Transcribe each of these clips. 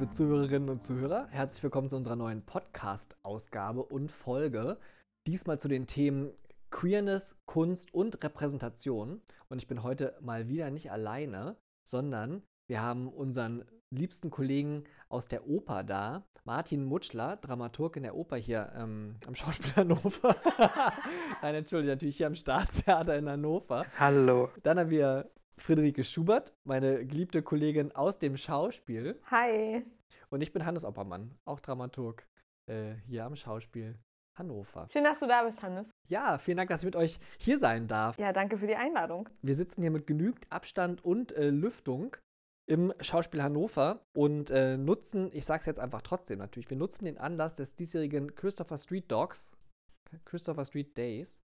liebe Zuhörerinnen und Zuhörer. Herzlich willkommen zu unserer neuen Podcast-Ausgabe und Folge. Diesmal zu den Themen Queerness, Kunst und Repräsentation. Und ich bin heute mal wieder nicht alleine, sondern wir haben unseren liebsten Kollegen aus der Oper da, Martin Mutschler, Dramaturg in der Oper hier ähm, am Schauspiel Hannover. Nein, entschuldige, natürlich hier am Staatstheater in Hannover. Hallo. Dann haben wir Friederike Schubert, meine geliebte Kollegin aus dem Schauspiel. Hi. Und ich bin Hannes Oppermann, auch Dramaturg äh, hier am Schauspiel Hannover. Schön, dass du da bist, Hannes. Ja, vielen Dank, dass ich mit euch hier sein darf. Ja, danke für die Einladung. Wir sitzen hier mit genügend Abstand und äh, Lüftung im Schauspiel Hannover und äh, nutzen, ich sag's jetzt einfach trotzdem natürlich, wir nutzen den Anlass des diesjährigen Christopher Street Dogs, Christopher Street Days.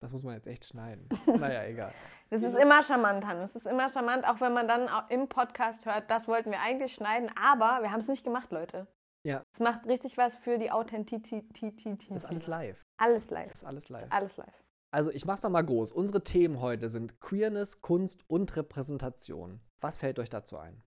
Das muss man jetzt echt schneiden. naja, egal. Das ist immer charmant, Hannes. Das ist immer charmant, auch wenn man dann im Podcast hört, das wollten wir eigentlich schneiden, aber wir haben es nicht gemacht, Leute. Ja. Es macht richtig was für die Authentizität. Das ist alles live. Alles live. Das ist alles live. Alles live. Also ich mach's nochmal groß. Unsere Themen heute sind Queerness, Kunst und Repräsentation. Was fällt euch dazu ein?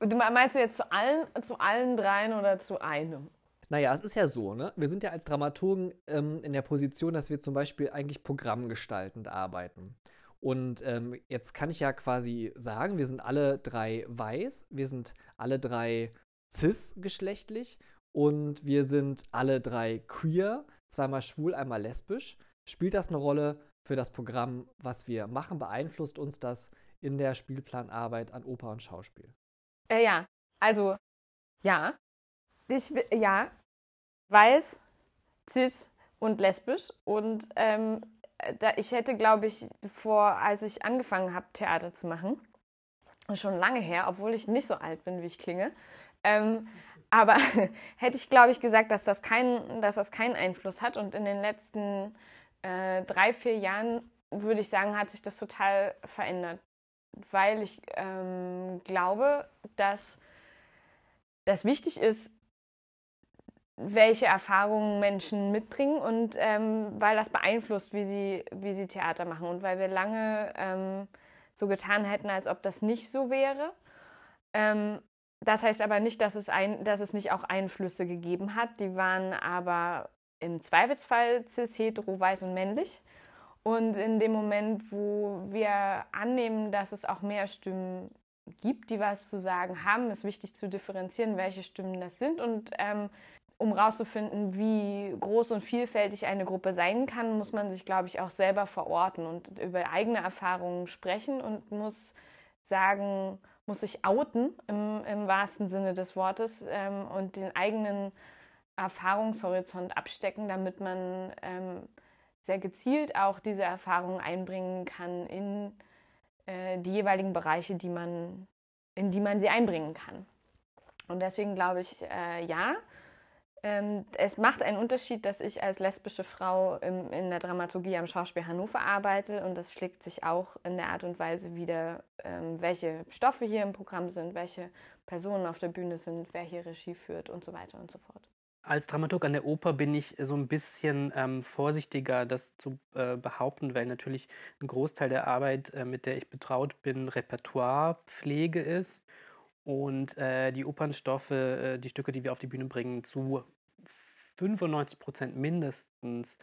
Meinst du jetzt zu allen, zu allen dreien oder zu einem? Naja, es ist ja so, ne? Wir sind ja als Dramaturgen ähm, in der Position, dass wir zum Beispiel eigentlich programmgestaltend arbeiten. Und ähm, jetzt kann ich ja quasi sagen, wir sind alle drei weiß, wir sind alle drei cis-geschlechtlich und wir sind alle drei queer, zweimal schwul, einmal lesbisch. Spielt das eine Rolle für das Programm, was wir machen? Beeinflusst uns das in der Spielplanarbeit an Oper und Schauspiel? Äh, ja, also ja. Ich, ja, weiß, cis und lesbisch. Und ähm, da, ich hätte, glaube ich, vor, als ich angefangen habe, Theater zu machen, schon lange her, obwohl ich nicht so alt bin, wie ich klinge, ähm, aber hätte ich, glaube ich, gesagt, dass das, kein, dass das keinen Einfluss hat. Und in den letzten äh, drei, vier Jahren, würde ich sagen, hat sich das total verändert. Weil ich ähm, glaube, dass das wichtig ist, welche Erfahrungen Menschen mitbringen und ähm, weil das beeinflusst, wie sie, wie sie Theater machen und weil wir lange ähm, so getan hätten, als ob das nicht so wäre. Ähm, das heißt aber nicht, dass es, ein, dass es nicht auch Einflüsse gegeben hat. Die waren aber im Zweifelsfall cis, hetero, weiß und männlich. Und in dem Moment, wo wir annehmen, dass es auch mehr Stimmen gibt, die was zu sagen haben, ist wichtig zu differenzieren, welche Stimmen das sind. Und ähm, um herauszufinden, wie groß und vielfältig eine Gruppe sein kann, muss man sich, glaube ich, auch selber verorten und über eigene Erfahrungen sprechen und muss sagen, muss sich outen im, im wahrsten Sinne des Wortes ähm, und den eigenen Erfahrungshorizont abstecken, damit man ähm, sehr gezielt auch diese Erfahrungen einbringen kann in äh, die jeweiligen Bereiche, die man, in die man sie einbringen kann. Und deswegen glaube ich, äh, ja, ähm, es macht einen Unterschied, dass ich als lesbische Frau im, in der Dramaturgie am Schauspiel Hannover arbeite und das schlägt sich auch in der Art und Weise wieder, ähm, welche Stoffe hier im Programm sind, welche Personen auf der Bühne sind, wer hier Regie führt und so weiter und so fort. Als Dramaturg an der Oper bin ich so ein bisschen ähm, vorsichtiger, das zu äh, behaupten, weil natürlich ein Großteil der Arbeit, äh, mit der ich betraut bin, Repertoirepflege ist und äh, die Opernstoffe, äh, die Stücke, die wir auf die Bühne bringen, zu 95 Prozent mindestens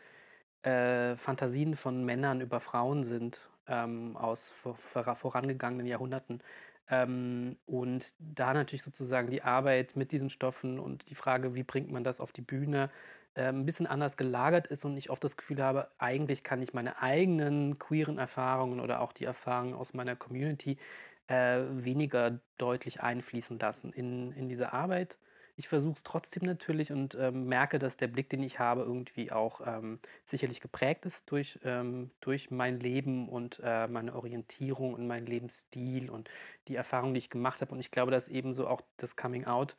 äh, Fantasien von Männern über Frauen sind ähm, aus vor, vorangegangenen Jahrhunderten. Ähm, und da natürlich sozusagen die Arbeit mit diesen Stoffen und die Frage, wie bringt man das auf die Bühne, äh, ein bisschen anders gelagert ist und ich oft das Gefühl habe, eigentlich kann ich meine eigenen queeren Erfahrungen oder auch die Erfahrungen aus meiner Community äh, weniger deutlich einfließen lassen in, in diese Arbeit. Ich versuche es trotzdem natürlich und ähm, merke, dass der Blick, den ich habe, irgendwie auch ähm, sicherlich geprägt ist durch, ähm, durch mein Leben und äh, meine Orientierung und meinen Lebensstil und die Erfahrungen, die ich gemacht habe. Und ich glaube, dass ebenso auch das Coming Out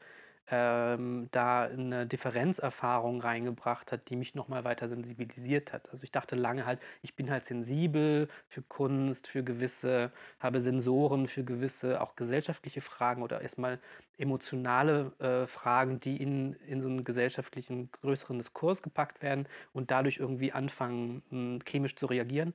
ähm, da eine Differenzerfahrung reingebracht hat, die mich nochmal weiter sensibilisiert hat. Also ich dachte lange halt, ich bin halt sensibel für Kunst, für gewisse, habe Sensoren für gewisse auch gesellschaftliche Fragen oder erstmal emotionale äh, Fragen, die in, in so einen gesellschaftlichen größeren Diskurs gepackt werden und dadurch irgendwie anfangen, mh, hm, chemisch zu reagieren.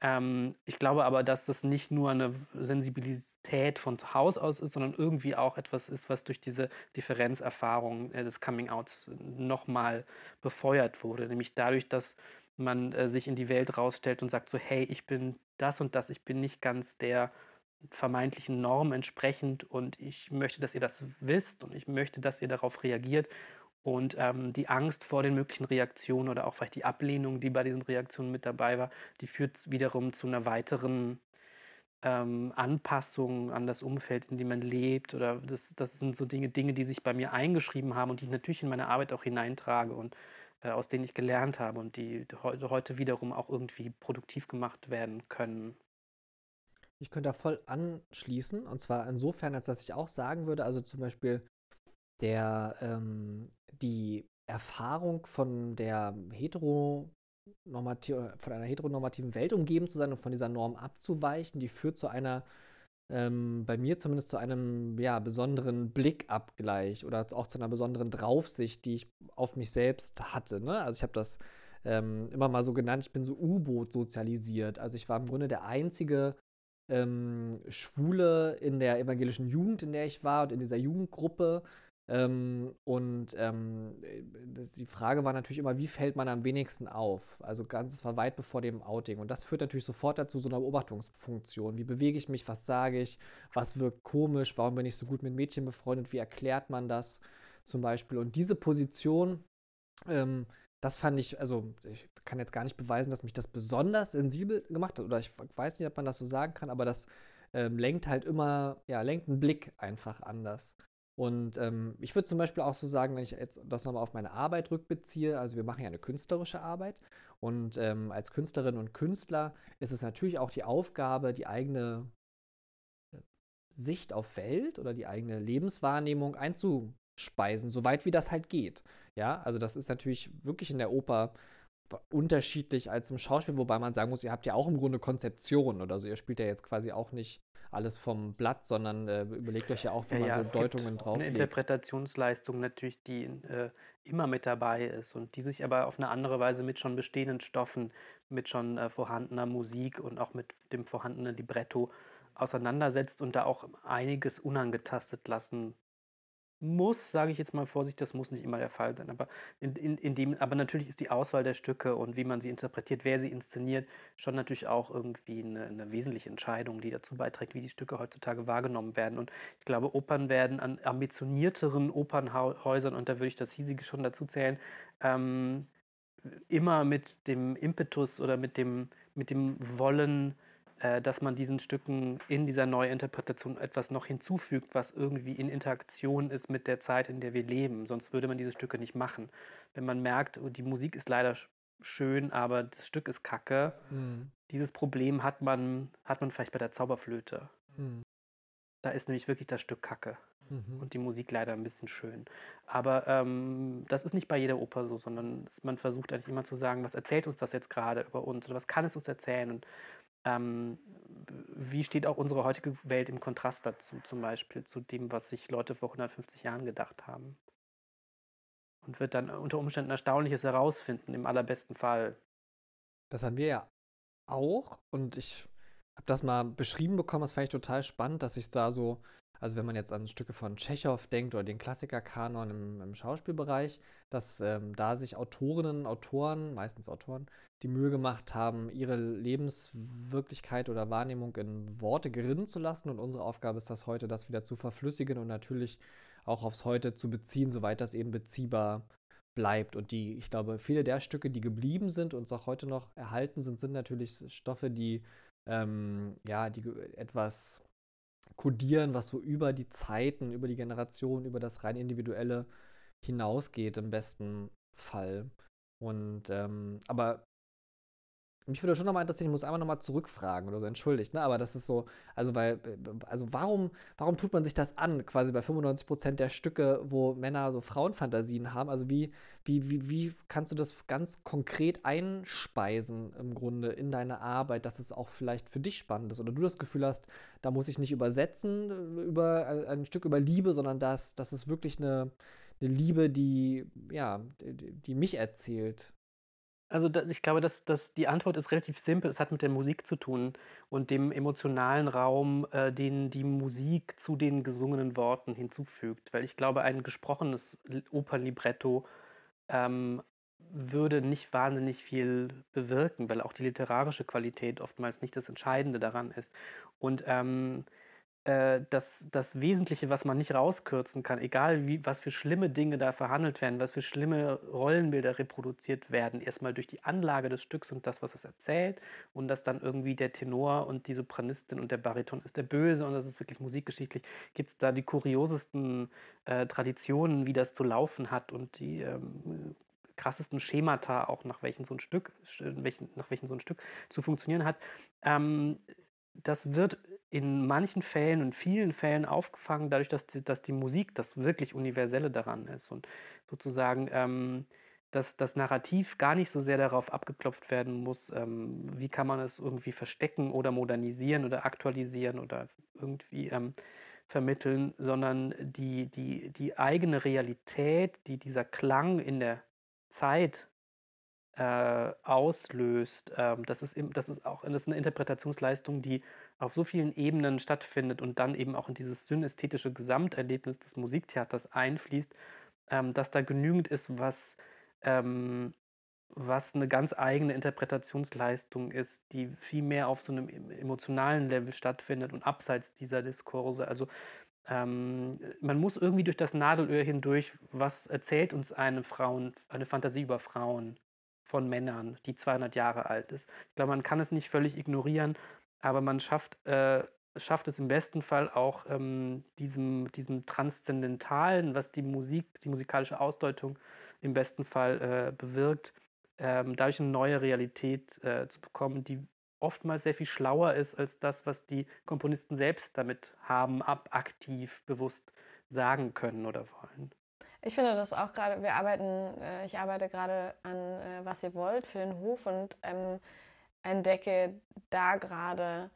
Ähm, ich glaube aber, dass das nicht nur eine Sensibilität von Haus aus ist, sondern irgendwie auch etwas ist, was durch diese Differenzerfahrung äh, des Coming-Outs nochmal befeuert wurde. Nämlich dadurch, dass man äh, sich in die Welt rausstellt und sagt so, hey, ich bin das und das, ich bin nicht ganz der vermeintlichen Norm entsprechend und ich möchte, dass ihr das wisst und ich möchte, dass ihr darauf reagiert. Und ähm, die Angst vor den möglichen Reaktionen oder auch vielleicht die Ablehnung, die bei diesen Reaktionen mit dabei war, die führt wiederum zu einer weiteren ähm, Anpassung an das Umfeld, in dem man lebt. Oder das, das sind so Dinge, Dinge, die sich bei mir eingeschrieben haben und die ich natürlich in meine Arbeit auch hineintrage und äh, aus denen ich gelernt habe und die heute wiederum auch irgendwie produktiv gemacht werden können. Ich könnte da voll anschließen. Und zwar insofern, als dass ich auch sagen würde, also zum Beispiel der, ähm, die Erfahrung von der heteronormativ, von einer heteronormativen Welt umgeben zu sein und von dieser Norm abzuweichen, die führt zu einer, ähm, bei mir zumindest zu einem ja, besonderen Blickabgleich oder auch zu einer besonderen Draufsicht, die ich auf mich selbst hatte. Ne? Also ich habe das ähm, immer mal so genannt, ich bin so U-Boot sozialisiert. Also ich war im Grunde der einzige ähm, Schwule in der evangelischen Jugend, in der ich war und in dieser Jugendgruppe. Ähm, und ähm, die Frage war natürlich immer, wie fällt man am wenigsten auf? Also ganz, es war weit bevor dem Outing. Und das führt natürlich sofort dazu, so einer Beobachtungsfunktion. Wie bewege ich mich, was sage ich, was wirkt komisch, warum bin ich so gut mit Mädchen befreundet, wie erklärt man das zum Beispiel? Und diese Position ähm, das fand ich, also ich kann jetzt gar nicht beweisen, dass mich das besonders sensibel gemacht hat. Oder ich weiß nicht, ob man das so sagen kann, aber das ähm, lenkt halt immer, ja, lenkt einen Blick einfach anders. Und ähm, ich würde zum Beispiel auch so sagen, wenn ich jetzt das nochmal auf meine Arbeit rückbeziehe, also wir machen ja eine künstlerische Arbeit und ähm, als Künstlerin und Künstler ist es natürlich auch die Aufgabe, die eigene äh, Sicht auf Welt oder die eigene Lebenswahrnehmung einzuspeisen, soweit wie das halt geht. Ja, also das ist natürlich wirklich in der Oper unterschiedlich als im Schauspiel, wobei man sagen muss, ihr habt ja auch im Grunde Konzeptionen oder so. Ihr spielt ja jetzt quasi auch nicht alles vom Blatt, sondern äh, überlegt euch ja auch, wie ja, man ja, so Deutungen drauf Eine Interpretationsleistung natürlich, die äh, immer mit dabei ist und die sich aber auf eine andere Weise mit schon bestehenden Stoffen, mit schon äh, vorhandener Musik und auch mit dem vorhandenen Libretto auseinandersetzt und da auch einiges unangetastet lassen muss, sage ich jetzt mal vorsichtig, das muss nicht immer der Fall sein, aber in, in, in dem, aber natürlich ist die Auswahl der Stücke und wie man sie interpretiert, wer sie inszeniert, schon natürlich auch irgendwie eine, eine wesentliche Entscheidung, die dazu beiträgt, wie die Stücke heutzutage wahrgenommen werden. Und ich glaube, Opern werden an ambitionierteren Opernhäusern, und da würde ich das hiesige schon dazu zählen, ähm, immer mit dem Impetus oder mit dem, mit dem Wollen, dass man diesen Stücken in dieser Neuinterpretation etwas noch hinzufügt, was irgendwie in Interaktion ist mit der Zeit, in der wir leben. Sonst würde man diese Stücke nicht machen. Wenn man merkt, oh, die Musik ist leider schön, aber das Stück ist kacke, mhm. dieses Problem hat man, hat man vielleicht bei der Zauberflöte. Mhm. Da ist nämlich wirklich das Stück kacke. Mhm. Und die Musik leider ein bisschen schön. Aber ähm, das ist nicht bei jeder Oper so, sondern man versucht eigentlich immer zu sagen, was erzählt uns das jetzt gerade über uns oder was kann es uns erzählen? Und ähm, wie steht auch unsere heutige Welt im Kontrast dazu, zum Beispiel zu dem, was sich Leute vor 150 Jahren gedacht haben? Und wird dann unter Umständen Erstaunliches herausfinden, im allerbesten Fall. Das haben wir ja auch und ich habe das mal beschrieben bekommen, das fand ich total spannend, dass ich da so also wenn man jetzt an Stücke von Tschechow denkt oder den Klassikerkanon im, im Schauspielbereich, dass ähm, da sich Autorinnen, Autoren, meistens Autoren, die Mühe gemacht haben, ihre Lebenswirklichkeit oder Wahrnehmung in Worte gerinnen zu lassen. Und unsere Aufgabe ist das heute, das wieder zu verflüssigen und natürlich auch aufs Heute zu beziehen, soweit das eben beziehbar bleibt. Und die, ich glaube, viele der Stücke, die geblieben sind und auch heute noch erhalten sind, sind natürlich Stoffe, die ähm, ja, die etwas kodieren, was so über die Zeiten, über die Generationen, über das rein individuelle hinausgeht im besten Fall. Und ähm, aber mich würde schon nochmal interessieren, ich muss einmal nochmal zurückfragen oder so, entschuldigt, ne? Aber das ist so, also weil, also warum, warum tut man sich das an, quasi bei 95% der Stücke, wo Männer so Frauenfantasien haben? Also wie, wie, wie, wie kannst du das ganz konkret einspeisen im Grunde in deine Arbeit, dass es auch vielleicht für dich spannend ist? Oder du das Gefühl hast, da muss ich nicht übersetzen äh, über äh, ein Stück über Liebe, sondern dass das ist wirklich eine, eine Liebe, die, ja, die, die mich erzählt Also da, ich glaube, dass, dass die Antwort ist relativ simpel. Es hat mit der Musik zu tun und dem emotionalen Raum, äh, den die Musik zu den gesungenen Worten hinzufügt. Weil ich glaube, ein gesprochenes Opernlibretto ähm, würde nicht wahnsinnig viel bewirken, weil auch die literarische Qualität oftmals nicht das Entscheidende daran ist. Und ähm, äh, das, das Wesentliche, was man nicht rauskürzen kann, egal wie, was für schlimme Dinge da verhandelt werden, was für schlimme Rollenbilder reproduziert werden, erstmal durch die Anlage des Stücks und das, was es erzählt, und dass dann irgendwie der Tenor und die Sopranistin und der Bariton ist der Böse und das ist wirklich musikgeschichtlich, gibt es da die kuriosesten äh, Traditionen, wie das zu laufen hat und die ähm, krassesten Schemata auch, nach welchen so ein Stück, nach welchen so ein Stück zu funktionieren hat. Ähm, das wird in manchen Fällen und vielen Fällen aufgefangen, dadurch, dass die, dass die Musik das wirklich Universelle daran ist und sozusagen ähm, dass das Narrativ gar nicht so sehr darauf abgeklopft werden muss, ähm, wie kann man es irgendwie verstecken oder modernisieren oder aktualisieren oder irgendwie ähm, vermitteln, sondern die, die, die eigene Realität, die dieser Klang in der Zeit äh, auslöst. Ähm, das, ist, das ist auch das ist eine Interpretationsleistung, die auf so vielen Ebenen stattfindet und dann eben auch in dieses synästhetische Gesamterlebnis des Musiktheaters einfließt, ähm, dass da genügend ist, was, ähm, was eine ganz eigene Interpretationsleistung ist, die viel mehr auf so einem emotionalen Level stattfindet und abseits dieser Diskurse. Also ähm, man muss irgendwie durch das Nadelöhr hindurch, was erzählt uns eine Frauen, eine Fantasie über Frauen von Männern, die 200 Jahre alt ist. Ich glaube, man kann es nicht völlig ignorieren, aber man schafft, äh, schafft es im besten Fall auch ähm, diesem, diesem Transzendentalen, was die Musik, die musikalische Ausdeutung im besten Fall äh, bewirkt, ähm, dadurch eine neue Realität äh, zu bekommen, die oftmals sehr viel schlauer ist als das, was die Komponisten selbst damit haben, ab aktiv bewusst sagen können oder wollen. Ich finde das auch gerade, wir arbeiten, äh, ich arbeite gerade an äh, Was ihr wollt für den Hof und ähm, entdecke da gerade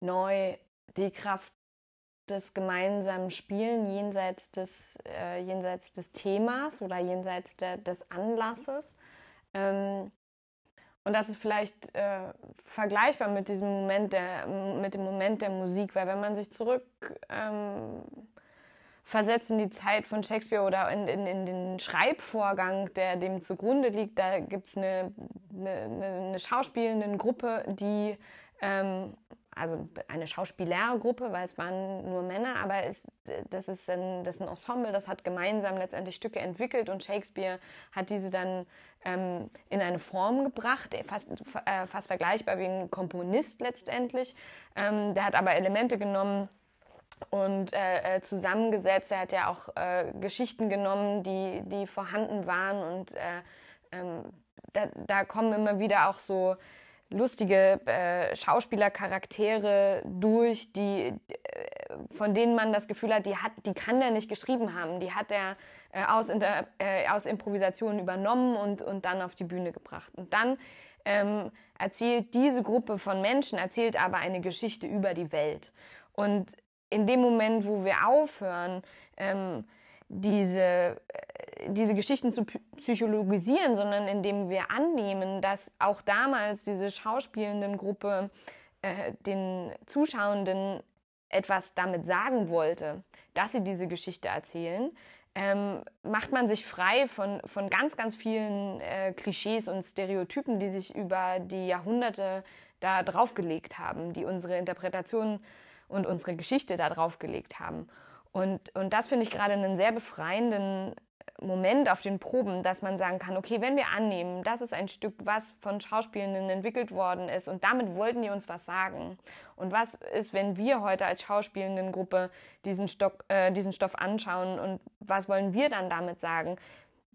neu die Kraft des gemeinsamen Spielen jenseits des, äh, jenseits des Themas oder jenseits der, des Anlasses. Ähm, und das ist vielleicht äh, vergleichbar mit diesem Moment der, mit dem Moment der Musik, weil wenn man sich zurück ähm, versetzt in die Zeit von Shakespeare oder in, in, in den Schreibvorgang, der dem zugrunde liegt, da gibt es eine, eine, eine schauspielende Gruppe, die ähm, also eine Schauspielergruppe, weil es waren nur Männer, aber es, das, ist ein, das ist ein Ensemble, das hat gemeinsam letztendlich Stücke entwickelt und Shakespeare hat diese dann ähm, in eine Form gebracht, fast, äh, fast vergleichbar wie ein Komponist letztendlich. Ähm, der hat aber Elemente genommen, und äh, äh, zusammengesetzt. Er hat ja auch äh, Geschichten genommen, die, die vorhanden waren und äh, ähm, da, da, kommen immer wieder auch so lustige äh, Schauspielercharaktere durch, die, äh, von denen man das Gefühl hat, die, hat, die kann der nicht geschrieben haben. Die hat er aus, aus Improvisationen übernommen und, und dann auf die Bühne gebracht. Und dann ähm, erzählt diese Gruppe von Menschen, erzählt aber eine Geschichte über die Welt. Und in dem Moment, wo wir aufhören, ähm, diese, äh, diese Geschichten zu psychologisieren, sondern indem wir annehmen, dass auch damals diese schauspielenden Gruppe äh, den Zuschauenden etwas damit sagen wollte, dass sie diese Geschichte erzählen, ähm, macht man sich frei von, von ganz, ganz vielen äh, Klischees und Stereotypen, die sich über die Jahrhunderte da draufgelegt haben, die unsere Interpretation und unsere Geschichte da draufgelegt haben. Und, und das finde ich gerade einen sehr befreienden Moment auf den Proben, dass man sagen kann, okay, wenn wir annehmen, das ist ein Stück, was von Schauspielenden entwickelt worden ist und damit wollten die uns was sagen. Und was ist, wenn wir heute als Schauspielendengruppe diesen, Stock, äh, diesen Stoff anschauen und was wollen wir dann damit sagen?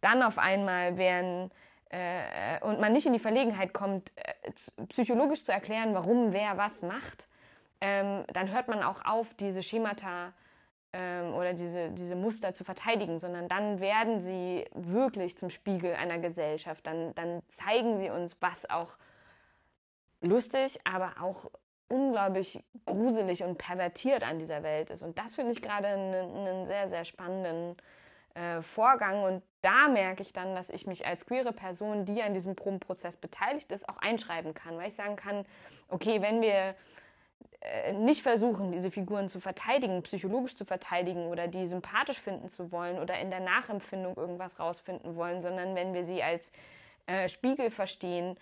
Dann auf einmal werden äh, und man nicht in die Verlegenheit kommt, äh, psychologisch zu erklären, warum wer was macht, ähm, dann hört man auch auf, diese Schemata ähm, oder diese, diese Muster zu verteidigen, sondern dann werden sie wirklich zum Spiegel einer Gesellschaft. Dann, dann zeigen sie uns, was auch lustig, aber auch unglaublich gruselig und pervertiert an dieser Welt ist. Und das finde ich gerade einen, sehr, sehr spannenden äh, Vorgang. Und da merke ich dann, dass ich mich als queere Person, die an diesem Probenprozess beteiligt ist, auch einschreiben kann, weil ich sagen kann, okay, wenn wir nicht versuchen, diese Figuren zu verteidigen, psychologisch zu verteidigen oder die sympathisch finden zu wollen oder in der Nachempfindung irgendwas rausfinden wollen, sondern wenn wir sie als äh, Spiegel verstehen,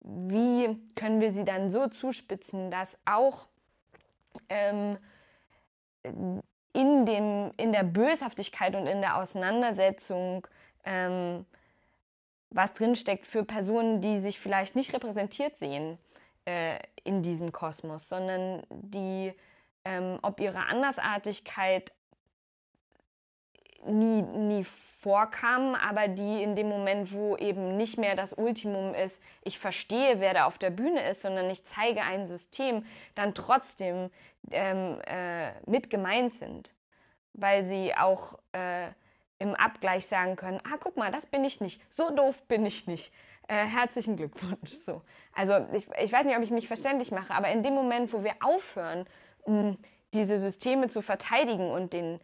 wie können wir sie dann so zuspitzen, dass auch ähm, in, dem, in der Böshaftigkeit und in der Auseinandersetzung ähm, was drinsteckt für Personen, die sich vielleicht nicht repräsentiert sehen äh, in diesem Kosmos, sondern die, ähm, ob ihre Andersartigkeit nie, nie vorkamen, aber die in dem Moment, wo eben nicht mehr das Ultimum ist, ich verstehe, wer da auf der Bühne ist, sondern ich zeige ein System, dann trotzdem ähm, äh, mit gemeint sind, weil sie auch äh, im Abgleich sagen können, ah, guck mal, das bin ich nicht, so doof bin ich nicht. Äh, herzlichen Glückwunsch. So. Also ich, ich weiß nicht, ob ich mich verständlich mache, aber in dem Moment, wo wir aufhören, diese Systeme zu verteidigen und den,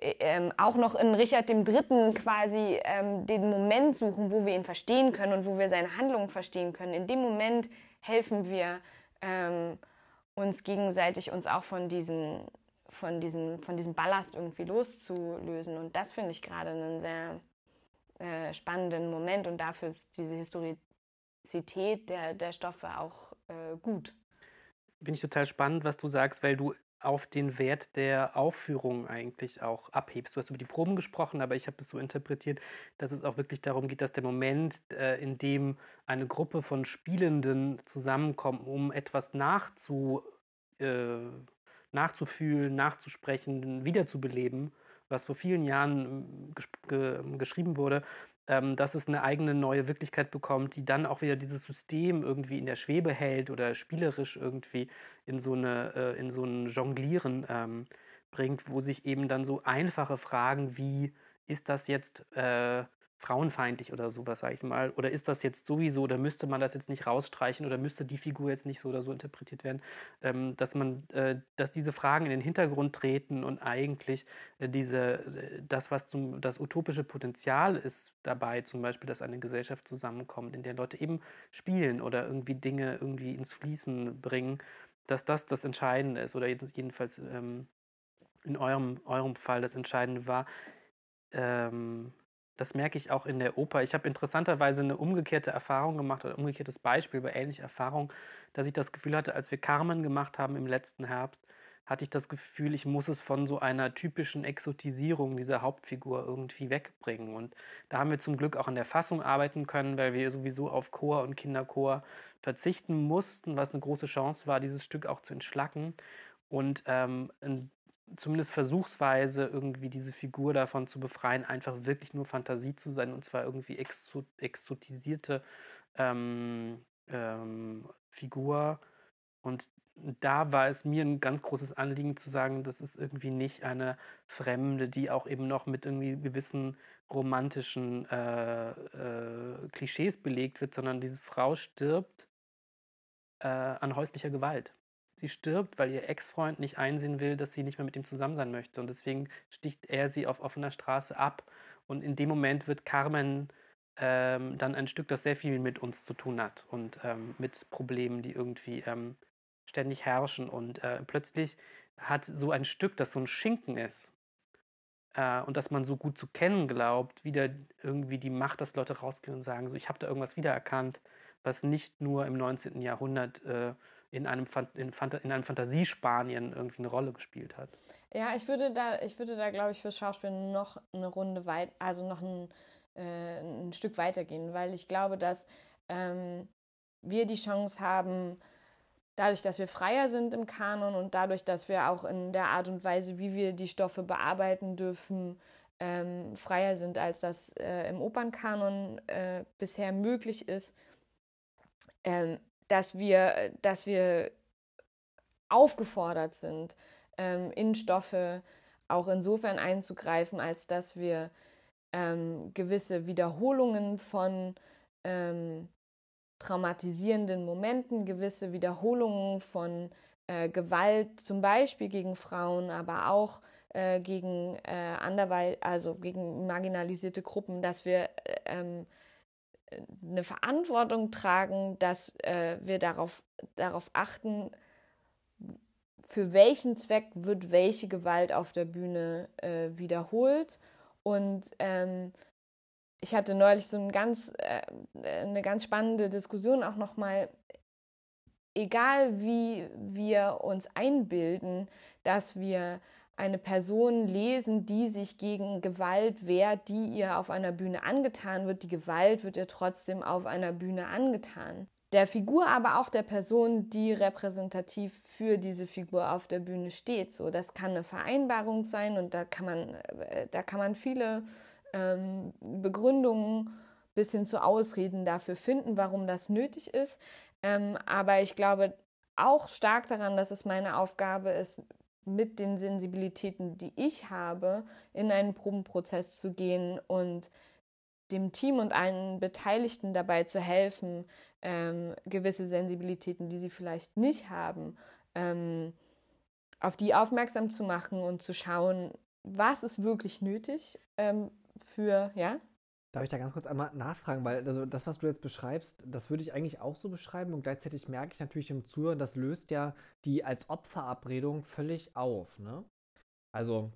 ähm, auch noch in Richard III. quasi ähm, den Moment suchen, wo wir ihn verstehen können und wo wir seine Handlungen verstehen können. In dem Moment helfen wir ähm, uns gegenseitig, uns auch von, diesen, von, diesen, von diesem Ballast irgendwie loszulösen. Und das finde ich gerade einen sehr äh, spannenden Moment und dafür ist diese Historizität der, der Stoffe auch äh, gut. Finde ich total spannend, was du sagst, weil du auf den Wert der Aufführung eigentlich auch abhebst. Du hast über die Proben gesprochen, aber ich habe es so interpretiert, dass es auch wirklich darum geht, dass der Moment, äh, in dem eine Gruppe von Spielenden zusammenkommt, um etwas nachzu, äh, nachzufühlen, nachzusprechen, wiederzubeleben, was vor vielen Jahren ges ge geschrieben wurde, ähm, dass es eine eigene neue Wirklichkeit bekommt, die dann auch wieder dieses System irgendwie in der Schwebe hält oder spielerisch irgendwie in so, eine, äh, in so ein Jonglieren ähm, bringt, wo sich eben dann so einfache Fragen wie, ist das jetzt äh, frauenfeindlich oder sowas, sage ich mal? Oder ist das jetzt sowieso, oder müsste man das jetzt nicht rausstreichen oder müsste die Figur jetzt nicht so oder so interpretiert werden, ähm, dass man, äh, dass diese Fragen in den Hintergrund treten und eigentlich äh, diese, äh, das, was zum, das utopische Potenzial ist dabei, zum Beispiel, dass eine Gesellschaft zusammenkommt, in der Leute eben spielen oder irgendwie Dinge irgendwie ins Fließen bringen, dass das das Entscheidende ist oder jedenfalls ähm, in eurem, eurem Fall das Entscheidende war. Ähm, das merke ich auch in der Oper. Ich habe interessanterweise eine umgekehrte Erfahrung gemacht oder umgekehrtes Beispiel bei ähnlicher Erfahrung, dass ich das Gefühl hatte, als wir Carmen gemacht haben im letzten Herbst, hatte ich das Gefühl, ich muss es von so einer typischen Exotisierung dieser Hauptfigur irgendwie wegbringen. Und da haben wir zum Glück auch an der Fassung arbeiten können, weil wir sowieso auf Chor und Kinderchor verzichten mussten, was eine große Chance war, dieses Stück auch zu entschlacken. Und ähm, ein zumindest versuchsweise irgendwie diese Figur davon zu befreien, einfach wirklich nur Fantasie zu sein und zwar irgendwie exo exotisierte ähm, ähm, Figur. Und da war es mir ein ganz großes Anliegen zu sagen, das ist irgendwie nicht eine Fremde, die auch eben noch mit irgendwie gewissen romantischen äh, äh, Klischees belegt wird, sondern diese Frau stirbt äh, an häuslicher Gewalt sie stirbt, weil ihr Ex-Freund nicht einsehen will, dass sie nicht mehr mit ihm zusammen sein möchte. Und deswegen sticht er sie auf offener Straße ab. Und in dem Moment wird Carmen ähm, dann ein Stück, das sehr viel mit uns zu tun hat und ähm, mit Problemen, die irgendwie ähm, ständig herrschen. Und äh, plötzlich hat so ein Stück, das so ein Schinken ist äh, und das man so gut zu kennen glaubt, wieder irgendwie die Macht, dass Leute rausgehen und sagen, so ich habe da irgendwas wiedererkannt, was nicht nur im 19. Jahrhundert äh, in einem, in, in einem Fantasiespanien irgendwie eine Rolle gespielt hat. Ja, ich würde da, ich würde da, glaube ich, fürs Schauspiel noch eine Runde weit, also noch ein, äh, ein Stück weitergehen, weil ich glaube, dass ähm, wir die Chance haben, dadurch, dass wir freier sind im Kanon und dadurch, dass wir auch in der Art und Weise, wie wir die Stoffe bearbeiten dürfen, ähm, freier sind, als das äh, im Opernkanon äh, bisher möglich ist, ähm, dass wir, dass wir aufgefordert sind, ähm, in Stoffe auch insofern einzugreifen, als dass wir ähm, gewisse Wiederholungen von ähm, traumatisierenden Momenten, gewisse Wiederholungen von äh, Gewalt, zum Beispiel gegen Frauen, aber auch äh, gegen äh, anderweit, also gegen marginalisierte Gruppen, dass wir äh, ähm, eine Verantwortung tragen, dass äh, wir darauf, darauf achten, für welchen Zweck wird welche Gewalt auf der Bühne äh, wiederholt. Und ähm, ich hatte neulich so ein ganz, äh, eine ganz spannende Diskussion auch nochmal, egal wie wir uns einbilden, dass wir eine Person lesen, die sich gegen Gewalt wehrt, die ihr auf einer Bühne angetan wird. Die Gewalt wird ihr trotzdem auf einer Bühne angetan. Der Figur, aber auch der Person, die repräsentativ für diese Figur auf der Bühne steht. So, das kann eine Vereinbarung sein und da kann man, äh, da kann man viele ähm, Begründungen bis hin zu Ausreden dafür finden, warum das nötig ist. Ähm, aber ich glaube auch stark daran, dass es meine Aufgabe ist, mit den Sensibilitäten, die ich habe, in einen Probenprozess zu gehen und dem Team und allen Beteiligten dabei zu helfen, ähm, gewisse Sensibilitäten, die sie vielleicht nicht haben, ähm, auf die aufmerksam zu machen und zu schauen, was ist wirklich nötig ähm, für, ja? Darf ich da ganz kurz einmal nachfragen, weil also das, was du jetzt beschreibst, das würde ich eigentlich auch so beschreiben und gleichzeitig merke ich natürlich im Zuhören, das löst ja die als Opferabredung völlig auf. Ne? Also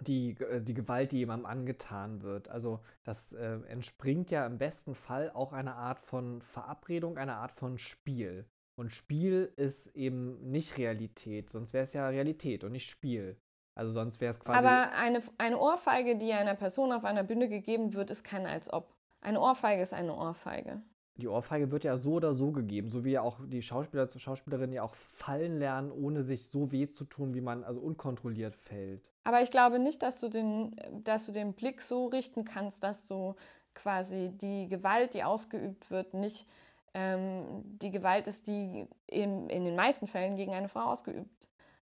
die, äh, die Gewalt, die jemandem angetan wird. Also das äh, entspringt ja im besten Fall auch einer Art von Verabredung, einer Art von Spiel. Und Spiel ist eben nicht Realität, sonst wäre es ja Realität und nicht Spiel. Also sonst wäre es quasi. Aber eine, eine Ohrfeige, die einer Person auf einer Bühne gegeben wird, ist kein als ob. Eine Ohrfeige ist eine Ohrfeige. Die Ohrfeige wird ja so oder so gegeben, so wie ja auch die Schauspieler zu Schauspielerinnen ja auch fallen lernen, ohne sich so weh zu tun, wie man also unkontrolliert fällt. Aber ich glaube nicht, dass du den, dass du den Blick so richten kannst, dass du quasi die Gewalt, die ausgeübt wird, nicht ähm, die Gewalt ist, die in, in den meisten Fällen gegen eine Frau ausgeübt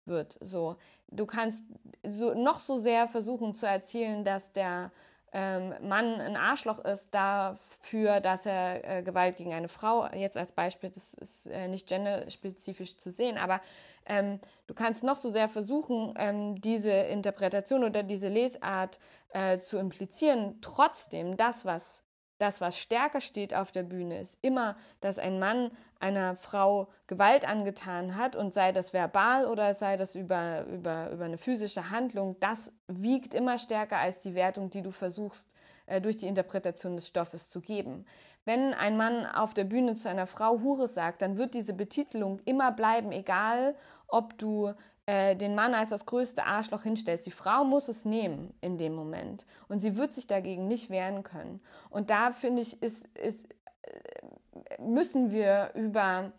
wird. So, du kannst so, noch so sehr versuchen zu erzielen, dass der ähm, Mann ein Arschloch ist dafür, dass er äh, Gewalt gegen eine Frau, jetzt als Beispiel, das ist äh, nicht genderspezifisch zu sehen, aber ähm, du kannst noch so sehr versuchen, ähm, diese Interpretation oder diese Lesart äh, zu implizieren. Trotzdem, das, was das, was stärker steht auf der Bühne, ist immer, dass ein Mann einer Frau Gewalt angetan hat und sei das verbal oder sei das über, über, über eine physische Handlung, das wiegt immer stärker als die Wertung, die du versuchst äh, durch die Interpretation des Stoffes zu geben. Wenn ein Mann auf der Bühne zu einer Frau Hure sagt, dann wird diese Betitelung immer bleiben, egal ob du äh, den Mann als das größte Arschloch hinstellst. Die Frau muss es nehmen in dem Moment und sie wird sich dagegen nicht wehren können. Und da finde ich, ist, ist, äh, müssen wir über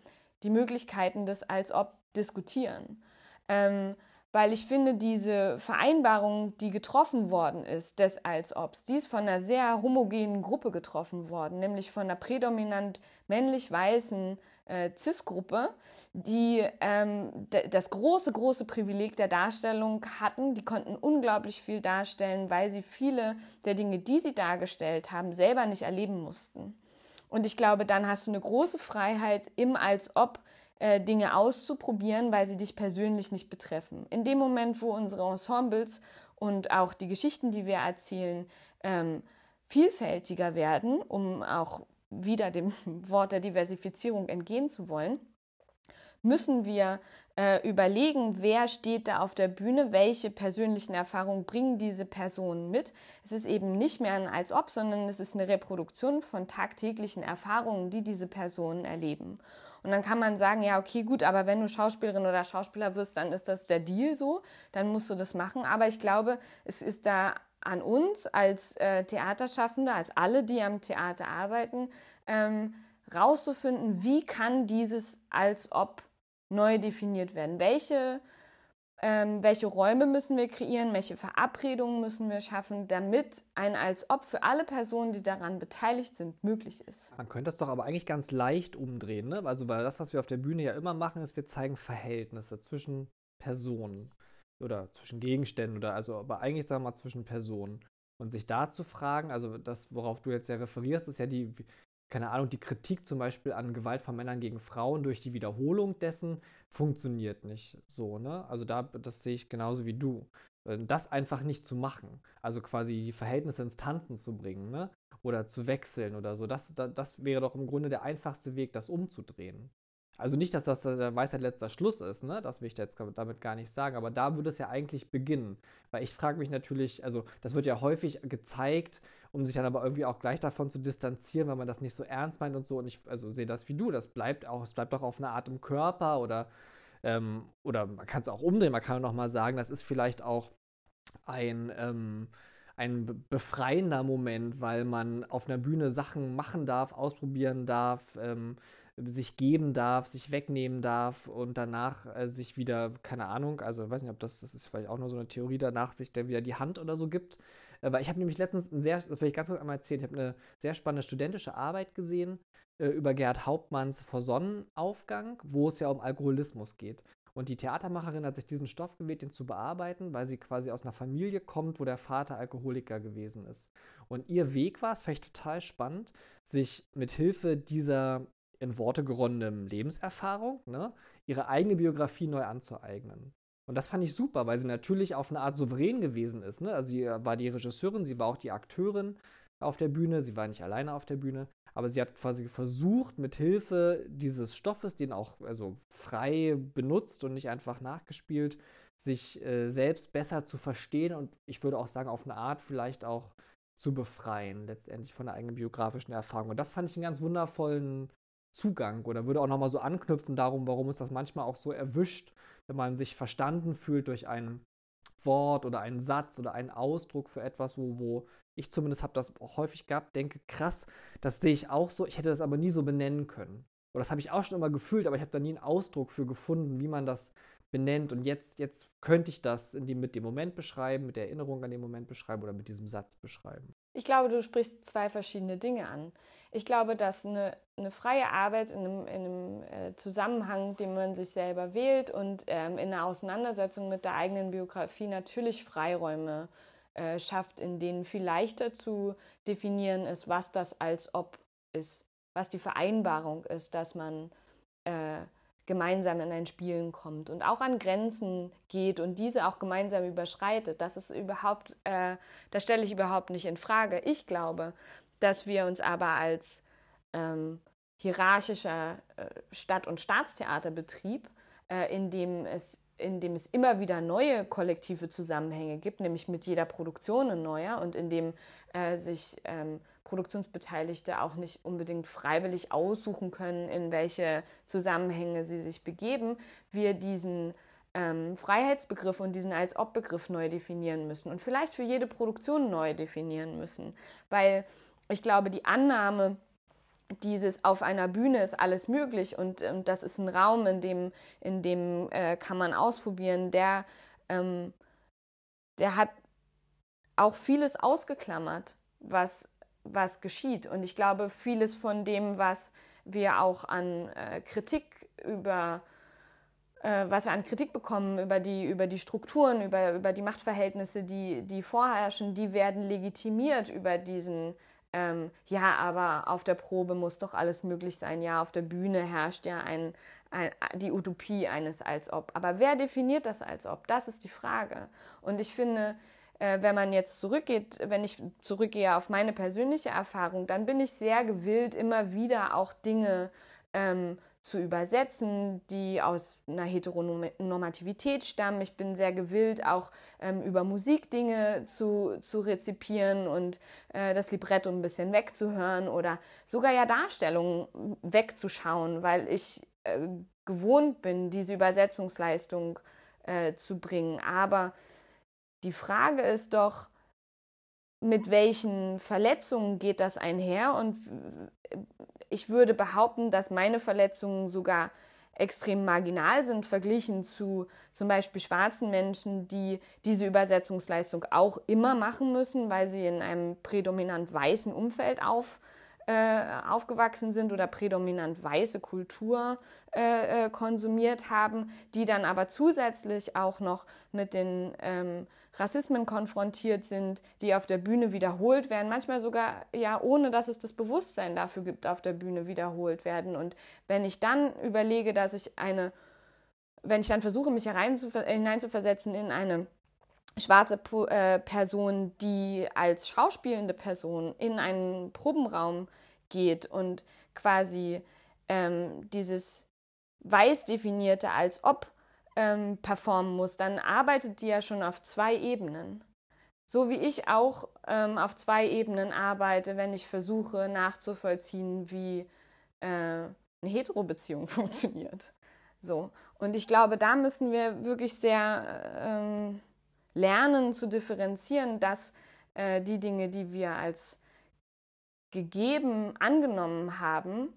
die Möglichkeiten des als ob diskutieren. Ähm, weil ich finde, diese Vereinbarung, die getroffen worden ist, des als obs, die ist von einer sehr homogenen Gruppe getroffen worden, nämlich von einer prädominant männlich-weißen äh, CIS-Gruppe, die ähm, das große, große Privileg der Darstellung hatten. Die konnten unglaublich viel darstellen, weil sie viele der Dinge, die sie dargestellt haben, selber nicht erleben mussten. Und ich glaube, dann hast du eine große Freiheit im als ob äh, Dinge auszuprobieren, weil sie dich persönlich nicht betreffen. In dem Moment, wo unsere Ensembles und auch die Geschichten, die wir erzählen, ähm, vielfältiger werden, um auch wieder dem Wort der Diversifizierung entgehen zu wollen, müssen wir äh, überlegen, wer steht da auf der Bühne, welche persönlichen Erfahrungen bringen diese Personen mit. Es ist eben nicht mehr ein als ob, sondern es ist eine Reproduktion von tagtäglichen Erfahrungen, die diese Personen erleben. Und dann kann man sagen, ja, okay, gut, aber wenn du Schauspielerin oder Schauspieler wirst, dann ist das der Deal so, dann musst du das machen. Aber ich glaube, es ist da an uns als äh, Theaterschaffende, als alle, die am Theater arbeiten, ähm, rauszufinden, wie kann dieses als ob neu definiert werden. Welche ähm, welche Räume müssen wir kreieren, welche Verabredungen müssen wir schaffen, damit ein als ob für alle Personen, die daran beteiligt sind, möglich ist. Man könnte das doch aber eigentlich ganz leicht umdrehen, ne? Also, weil das, was wir auf der Bühne ja immer machen, ist, wir zeigen Verhältnisse zwischen Personen oder zwischen Gegenständen oder also, aber eigentlich sagen wir mal zwischen Personen. Und sich da zu fragen, also das, worauf du jetzt ja referierst, ist ja die, keine Ahnung, die Kritik zum Beispiel an Gewalt von Männern gegen Frauen durch die Wiederholung dessen funktioniert nicht so, ne? Also da, das sehe ich genauso wie du. Äh, das einfach nicht zu machen. Also quasi die Verhältnisse ins Tanzen zu bringen, ne? Oder zu wechseln oder so. Das, das wäre doch im Grunde der einfachste Weg, das umzudrehen. Also nicht, dass das der Weisheit letzter Schluss ist, ne? Das will ich jetzt damit gar nicht sagen, aber da würde es ja eigentlich beginnen. Weil ich frage mich natürlich, also das wird ja häufig gezeigt, um sich dann aber irgendwie auch gleich davon zu distanzieren, weil man das nicht so ernst meint und so. Und ich also sehe das wie du, das bleibt auch, es bleibt auch auf eine Art im Körper oder, ähm, oder man kann es auch umdrehen, man kann auch mal sagen, das ist vielleicht auch ein, ähm, ein befreiender Moment, weil man auf einer Bühne Sachen machen darf, ausprobieren darf, ähm, sich geben darf, sich wegnehmen darf und danach äh, sich wieder, keine Ahnung, also ich weiß nicht, ob das, das ist vielleicht auch nur so eine Theorie, danach sich dann wieder die Hand oder so gibt. Äh, weil ich habe nämlich letztens ein sehr, das will ich ganz kurz einmal erzählen, ich habe eine sehr spannende studentische Arbeit gesehen äh, über Gerhard Hauptmanns Vor Sonnenaufgang, wo es ja um Alkoholismus geht. Und die Theatermacherin hat sich diesen Stoff gewählt, den zu bearbeiten, weil sie quasi aus einer Familie kommt, wo der Vater Alkoholiker gewesen ist. Und ihr Weg war, es vielleicht total spannend, sich mit Hilfe dieser in Worte geronnenen Lebenserfahrung, ne, ihre eigene Biografie neu anzueignen. Und das fand ich super, weil sie natürlich auf eine Art souverän gewesen ist. Ne? Also sie war die Regisseurin, sie war auch die Akteurin auf der Bühne, sie war nicht alleine auf der Bühne, aber sie hat quasi versucht, mit Hilfe dieses Stoffes, den auch also frei benutzt und nicht einfach nachgespielt, sich äh, selbst besser zu verstehen und ich würde auch sagen, auf eine Art vielleicht auch zu befreien, letztendlich von der eigenen biografischen Erfahrung. Und das fand ich einen ganz wundervollen Zugang oder würde auch nochmal so anknüpfen darum, warum es das manchmal auch so erwischt, wenn man sich verstanden fühlt durch ein Wort oder einen Satz oder einen Ausdruck für etwas, wo, wo ich zumindest habe das häufig gehabt, denke, krass, das sehe ich auch so, ich hätte das aber nie so benennen können. Oder das habe ich auch schon immer gefühlt, aber ich habe da nie einen Ausdruck für gefunden, wie man das benennt. Und jetzt, jetzt könnte ich das die, mit dem Moment beschreiben, mit der Erinnerung an den Moment beschreiben oder mit diesem Satz beschreiben. Ich glaube, du sprichst zwei verschiedene Dinge an. Ich glaube, dass eine, eine freie Arbeit in einem, in einem äh, Zusammenhang, den man sich selber wählt und ähm, in einer Auseinandersetzung mit der eigenen Biografie natürlich Freiräume äh, schafft, in denen viel leichter zu definieren ist, was das als ob ist, was die Vereinbarung ist, dass man äh, gemeinsam in ein Spielen kommt und auch an Grenzen geht und diese auch gemeinsam überschreitet. Das ist überhaupt, äh, das stelle ich überhaupt nicht in Frage. Ich glaube, dass wir uns aber als ähm, hierarchischer äh, Stadt- und Staatstheaterbetrieb, äh, in dem es in dem es immer wieder neue kollektive Zusammenhänge gibt, nämlich mit jeder Produktion ein neuer und in dem äh, sich ähm, Produktionsbeteiligte auch nicht unbedingt freiwillig aussuchen können, in welche Zusammenhänge sie sich begeben, wir diesen ähm, Freiheitsbegriff und diesen als Ob-Begriff neu definieren müssen und vielleicht für jede Produktion neu definieren müssen. Weil ich glaube, die Annahme, dieses auf einer Bühne ist alles möglich und, und das ist ein Raum, in dem, in dem äh, kann man ausprobieren, der, ähm, der hat auch vieles ausgeklammert, was was geschieht. Und ich glaube, vieles von dem, was wir auch an äh, Kritik über äh, was wir an Kritik bekommen über die, über die Strukturen, über, über die Machtverhältnisse, die, die vorherrschen, die werden legitimiert über diesen, ähm, ja, aber auf der Probe muss doch alles möglich sein, ja, auf der Bühne herrscht ja ein, ein, die Utopie eines als ob. Aber wer definiert das als ob? Das ist die Frage. Und ich finde, äh, wenn man jetzt zurückgeht, wenn ich zurückgehe auf meine persönliche Erfahrung, dann bin ich sehr gewillt, immer wieder auch Dinge ähm, zu übersetzen, die aus einer Heteronormativität stammen. Ich bin sehr gewillt, auch ähm, über Musik Dinge zu, zu rezipieren und äh, das Libretto ein bisschen wegzuhören oder sogar ja Darstellungen wegzuschauen, weil ich äh, gewohnt bin, diese Übersetzungsleistung äh, zu bringen. Aber die Frage ist doch, mit welchen Verletzungen geht das einher? Und ich würde behaupten, dass meine Verletzungen sogar extrem marginal sind, verglichen zu zum Beispiel schwarzen Menschen, die diese Übersetzungsleistung auch immer machen müssen, weil sie in einem prädominant weißen Umfeld auf, äh, aufgewachsen sind oder prädominant weiße Kultur äh, äh, konsumiert haben, die dann aber zusätzlich auch noch mit den ähm, Rassismen konfrontiert sind, die auf der Bühne wiederholt werden, manchmal sogar ja ohne dass es das Bewusstsein dafür gibt, auf der Bühne wiederholt werden. Und wenn ich dann überlege, dass ich eine, wenn ich dann versuche, mich hineinzuversetzen in eine schwarze po äh, Person, die als schauspielende Person in einen Probenraum geht und quasi ähm, dieses weiß definierte als ob ähm, performen muss, dann arbeitet die ja schon auf zwei Ebenen. So wie ich auch ähm, auf zwei Ebenen arbeite, wenn ich versuche nachzuvollziehen, wie äh, eine Hetero-Beziehung funktioniert. So. Und ich glaube, da müssen wir wirklich sehr ähm, lernen zu differenzieren, dass äh, die Dinge, die wir als gegeben angenommen haben,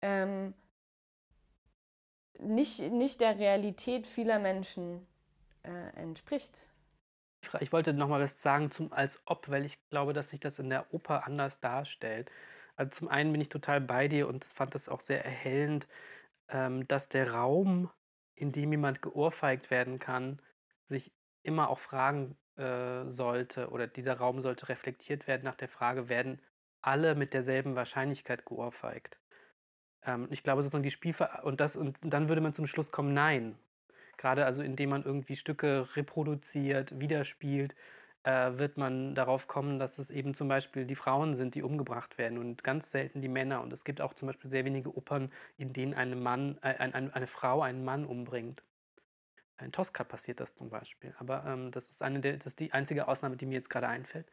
ähm, nicht, nicht der Realität vieler Menschen äh, entspricht. Ich wollte noch mal was sagen zum als ob, weil ich glaube, dass sich das in der Oper anders darstellt. Also zum einen bin ich total bei dir und fand das auch sehr erhellend, ähm, dass der Raum, in dem jemand geohrfeigt werden kann, sich immer auch fragen äh, sollte oder dieser Raum sollte reflektiert werden nach der Frage, werden alle mit derselben Wahrscheinlichkeit geohrfeigt? Ähm, ich glaube sozusagen die Spielver und das und dann würde man zum Schluss kommen, nein. Gerade also indem man irgendwie Stücke reproduziert, widerspielt, äh, wird man darauf kommen, dass es eben zum Beispiel die Frauen sind, die umgebracht werden und ganz selten die Männer. Und es gibt auch zum Beispiel sehr wenige Opern, in denen eine, Mann, äh, eine, eine Frau einen Mann umbringt. In Tosca passiert das zum Beispiel. Aber ähm, das, ist eine der, das ist die einzige Ausnahme, die mir jetzt gerade einfällt.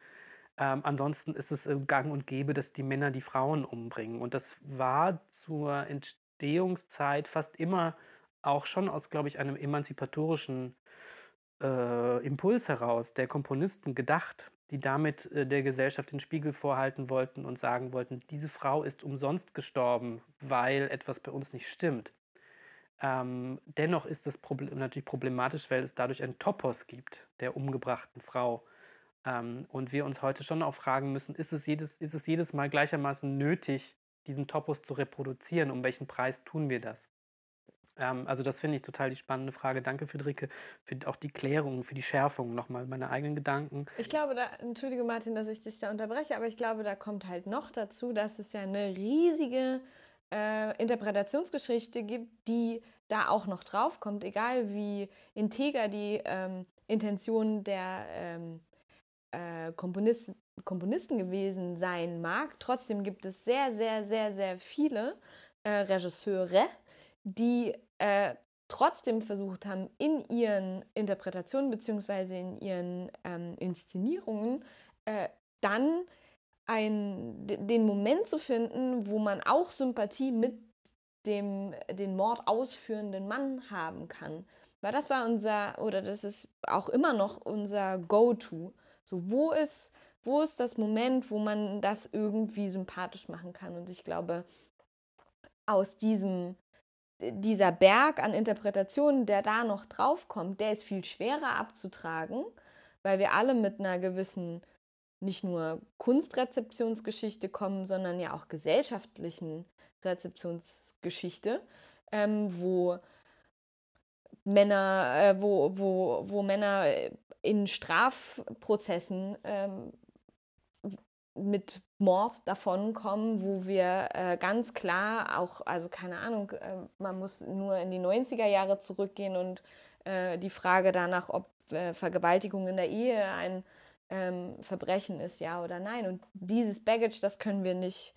Ähm, ansonsten ist es gang und gäbe, dass die Männer die Frauen umbringen. Und das war zur Entstehungszeit fast immer auch schon aus, glaube ich, einem emanzipatorischen äh, Impuls heraus der Komponisten gedacht, die damit äh, der Gesellschaft den Spiegel vorhalten wollten und sagen wollten, diese Frau ist umsonst gestorben, weil etwas bei uns nicht stimmt. Ähm, dennoch ist das Problem, natürlich problematisch, weil es dadurch einen Topos gibt der umgebrachten Frau. Ähm, und wir uns heute schon auch fragen müssen, ist es, jedes, ist es jedes Mal gleichermaßen nötig, diesen Topos zu reproduzieren? Um welchen Preis tun wir das? Ähm, also das finde ich total die spannende Frage. Danke, Friederike, für auch die Klärung, für die Schärfung nochmal meiner eigenen Gedanken. Ich glaube, da, entschuldige Martin, dass ich dich da unterbreche, aber ich glaube, da kommt halt noch dazu, dass es ja eine riesige äh, Interpretationsgeschichte gibt, die da auch noch draufkommt, egal wie integer die ähm, Intention der ähm, äh, Komponisten, Komponisten gewesen sein mag. Trotzdem gibt es sehr, sehr, sehr, sehr viele äh, Regisseure, die äh, trotzdem versucht haben, in ihren Interpretationen bzw. in ihren ähm, Inszenierungen äh, dann ein, den Moment zu finden, wo man auch Sympathie mit dem den Mord ausführenden Mann haben kann. Weil das war unser, oder das ist auch immer noch unser Go-To. So, wo ist, wo ist das Moment, wo man das irgendwie sympathisch machen kann? Und ich glaube, aus diesem, dieser Berg an Interpretationen, der da noch draufkommt, der ist viel schwerer abzutragen, weil wir alle mit einer gewissen, nicht nur Kunstrezeptionsgeschichte kommen, sondern ja auch gesellschaftlichen Rezeptionsgeschichte, ähm, wo Männer, äh, wo, wo, wo Männer in Strafprozessen ähm, mit Mord davonkommen, wo wir äh, ganz klar auch, also keine Ahnung, äh, man muss nur in die 90er Jahre zurückgehen und äh, die Frage danach, ob äh, Vergewaltigung in der Ehe ein ähm, Verbrechen ist, ja oder nein. Und dieses Baggage, das können wir nicht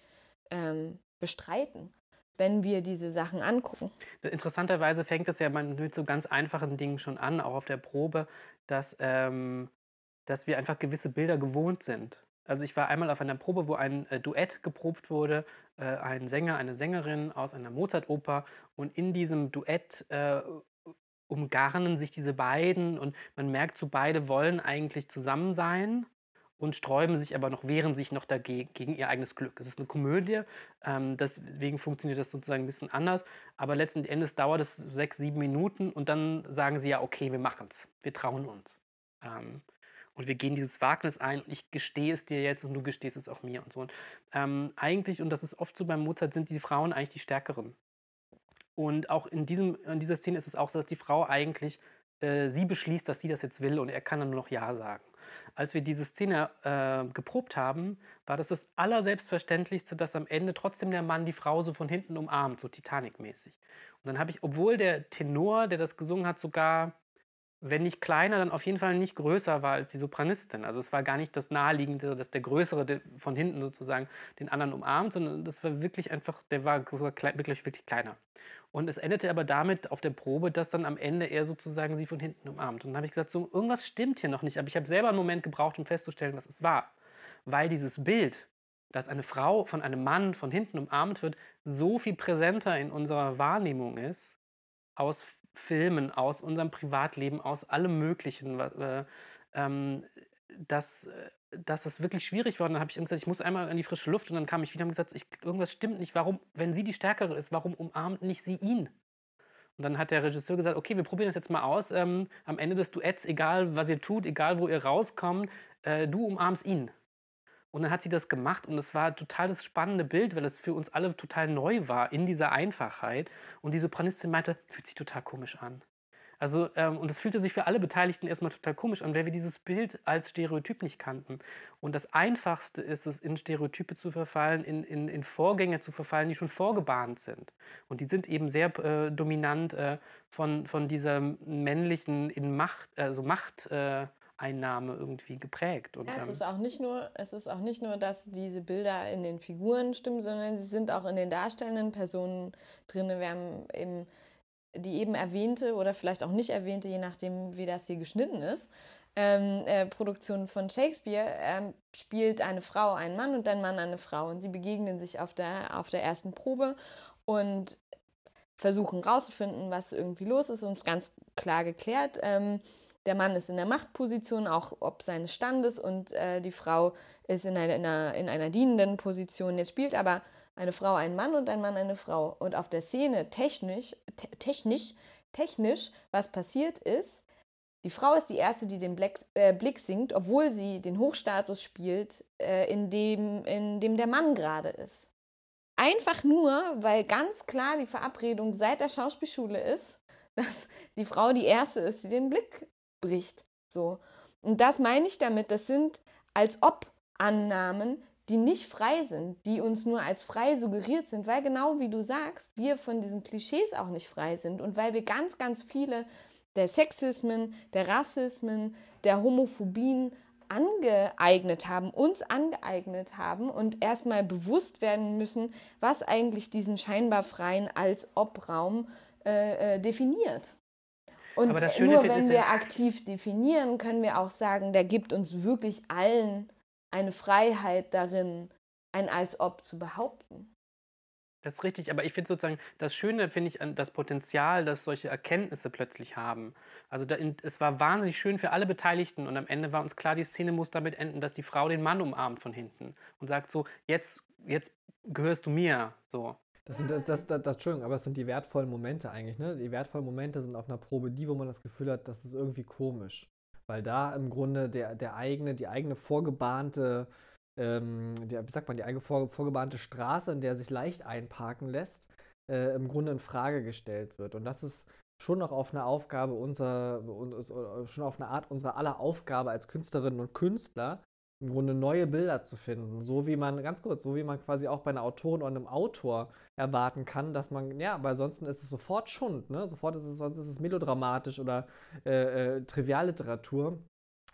ähm, bestreiten wenn wir diese Sachen angucken. Interessanterweise fängt es ja mit so ganz einfachen Dingen schon an, auch auf der Probe, dass, ähm, dass wir einfach gewisse Bilder gewohnt sind. Also ich war einmal auf einer Probe, wo ein äh, Duett geprobt wurde, äh, ein Sänger, eine Sängerin aus einer Mozart-Oper und in diesem Duett äh, umgarnen sich diese beiden und man merkt so, beide wollen eigentlich zusammen sein, und sträuben sich aber noch, wehren sich noch dagegen, gegen ihr eigenes Glück. Es ist eine Komödie, ähm, deswegen funktioniert das sozusagen ein bisschen anders, aber letzten Endes dauert es sechs, sieben Minuten und dann sagen sie ja, okay, wir machen es, wir trauen uns. Ähm, und wir gehen dieses Wagnis ein und ich gestehe es dir jetzt und du gestehst es auch mir und so. Und, ähm, eigentlich, und das ist oft so beim Mozart, sind die Frauen eigentlich die Stärkeren. Und auch in, diesem, in dieser Szene ist es auch so, dass die Frau eigentlich, äh, sie beschließt, dass sie das jetzt will und er kann dann nur noch Ja sagen als wir diese Szene äh, geprobt haben, war das das Allerselbstverständlichste, dass am Ende trotzdem der Mann die Frau so von hinten umarmt, so Titanic-mäßig. Und dann habe ich, obwohl der Tenor, der das gesungen hat, sogar wenn nicht kleiner, dann auf jeden Fall nicht größer war als die Sopranistin. Also es war gar nicht das Naheliegende, dass der Größere von hinten sozusagen den anderen umarmt, sondern das war wirklich einfach, der war wirklich, wirklich kleiner. Und es endete aber damit auf der Probe, dass dann am Ende er sozusagen sie von hinten umarmt. Und dann habe ich gesagt, so, irgendwas stimmt hier noch nicht. Aber ich habe selber einen Moment gebraucht, um festzustellen, was es war. Weil dieses Bild, dass eine Frau von einem Mann von hinten umarmt wird, so viel präsenter in unserer Wahrnehmung ist, aus Filmen, aus unserem Privatleben, aus allem Möglichen, äh, ähm, dass, äh, dass das wirklich schwierig war. Und dann habe ich gesagt, ich muss einmal in die frische Luft. Und dann kam ich wieder und gesagt, ich, irgendwas stimmt nicht. Warum, wenn sie die Stärkere ist, warum umarmt nicht sie ihn? Und dann hat der Regisseur gesagt, okay, wir probieren das jetzt mal aus. Ähm, am Ende des Duetts, egal was ihr tut, egal wo ihr rauskommt, äh, du umarmst ihn. Und dann hat sie das gemacht und es war total das spannende Bild, weil es für uns alle total neu war in dieser Einfachheit. Und die Sopranistin meinte, fühlt sich total komisch an. Also, ähm, und es fühlte sich für alle Beteiligten erstmal total komisch an, weil wir dieses Bild als Stereotyp nicht kannten. Und das Einfachste ist es, in Stereotype zu verfallen, in, in, in Vorgänge zu verfallen, die schon vorgebahnt sind. Und die sind eben sehr äh, dominant äh, von, von dieser männlichen in Macht, also Macht. Äh, Einnahme irgendwie geprägt. Und, ja, es, ähm, ist auch nicht nur, es ist auch nicht nur, dass diese Bilder in den Figuren stimmen, sondern sie sind auch in den darstellenden Personen drin. Wir haben eben die eben erwähnte oder vielleicht auch nicht erwähnte, je nachdem, wie das hier geschnitten ist, ähm, äh, Produktion von Shakespeare ähm, spielt eine Frau einen Mann und ein Mann eine Frau. Und sie begegnen sich auf der, auf der ersten Probe und versuchen rauszufinden, was irgendwie los ist. Und es ist ganz klar geklärt. Ähm, der Mann ist in der Machtposition, auch ob seines Standes, und äh, die Frau ist in einer, in, einer, in einer dienenden Position. Jetzt spielt aber eine Frau einen Mann und ein Mann eine Frau. Und auf der Szene technisch, te technisch, technisch, was passiert ist, die Frau ist die erste, die den Black, äh, Blick singt, obwohl sie den Hochstatus spielt, äh, in, dem, in dem der Mann gerade ist. Einfach nur, weil ganz klar die Verabredung seit der Schauspielschule ist, dass die Frau die erste ist, die den Blick bricht. So. Und das meine ich damit, das sind als ob Annahmen, die nicht frei sind, die uns nur als frei suggeriert sind, weil genau wie du sagst, wir von diesen Klischees auch nicht frei sind und weil wir ganz, ganz viele der Sexismen, der Rassismen, der Homophobien angeeignet haben, uns angeeignet haben und erstmal bewusst werden müssen, was eigentlich diesen scheinbar freien als Ob-Raum äh, äh, definiert. Und nur wenn wir aktiv definieren, können wir auch sagen, der gibt uns wirklich allen eine Freiheit darin, ein als ob zu behaupten. Das ist richtig, aber ich finde sozusagen, das Schöne finde ich an das Potenzial, dass solche Erkenntnisse plötzlich haben. Also da, es war wahnsinnig schön für alle Beteiligten und am Ende war uns klar, die Szene muss damit enden, dass die Frau den Mann umarmt von hinten und sagt so, jetzt, jetzt gehörst du mir. So. Das sind das, das, das, das, Entschuldigung, aber es sind die wertvollen Momente eigentlich, ne? Die wertvollen Momente sind auf einer Probe die, wo man das Gefühl hat, das ist irgendwie komisch. Weil da im Grunde der, der eigene, die eigene vorgebahnte, ähm, die, wie sagt man, die eigene vor, vorgebahnte Straße, in der sich leicht einparken lässt, äh, im Grunde in Frage gestellt wird. Und das ist schon noch auf eine Aufgabe unserer, schon auf eine Art unserer aller Aufgabe als Künstlerinnen und Künstler, im Grunde neue Bilder zu finden. So wie man, ganz kurz, so wie man quasi auch bei einer Autorin oder einem Autor erwarten kann, dass man, ja, weil sonst ist es sofort Schund, ne? Sofort ist es, sonst ist es melodramatisch oder äh, äh, Trivialliteratur.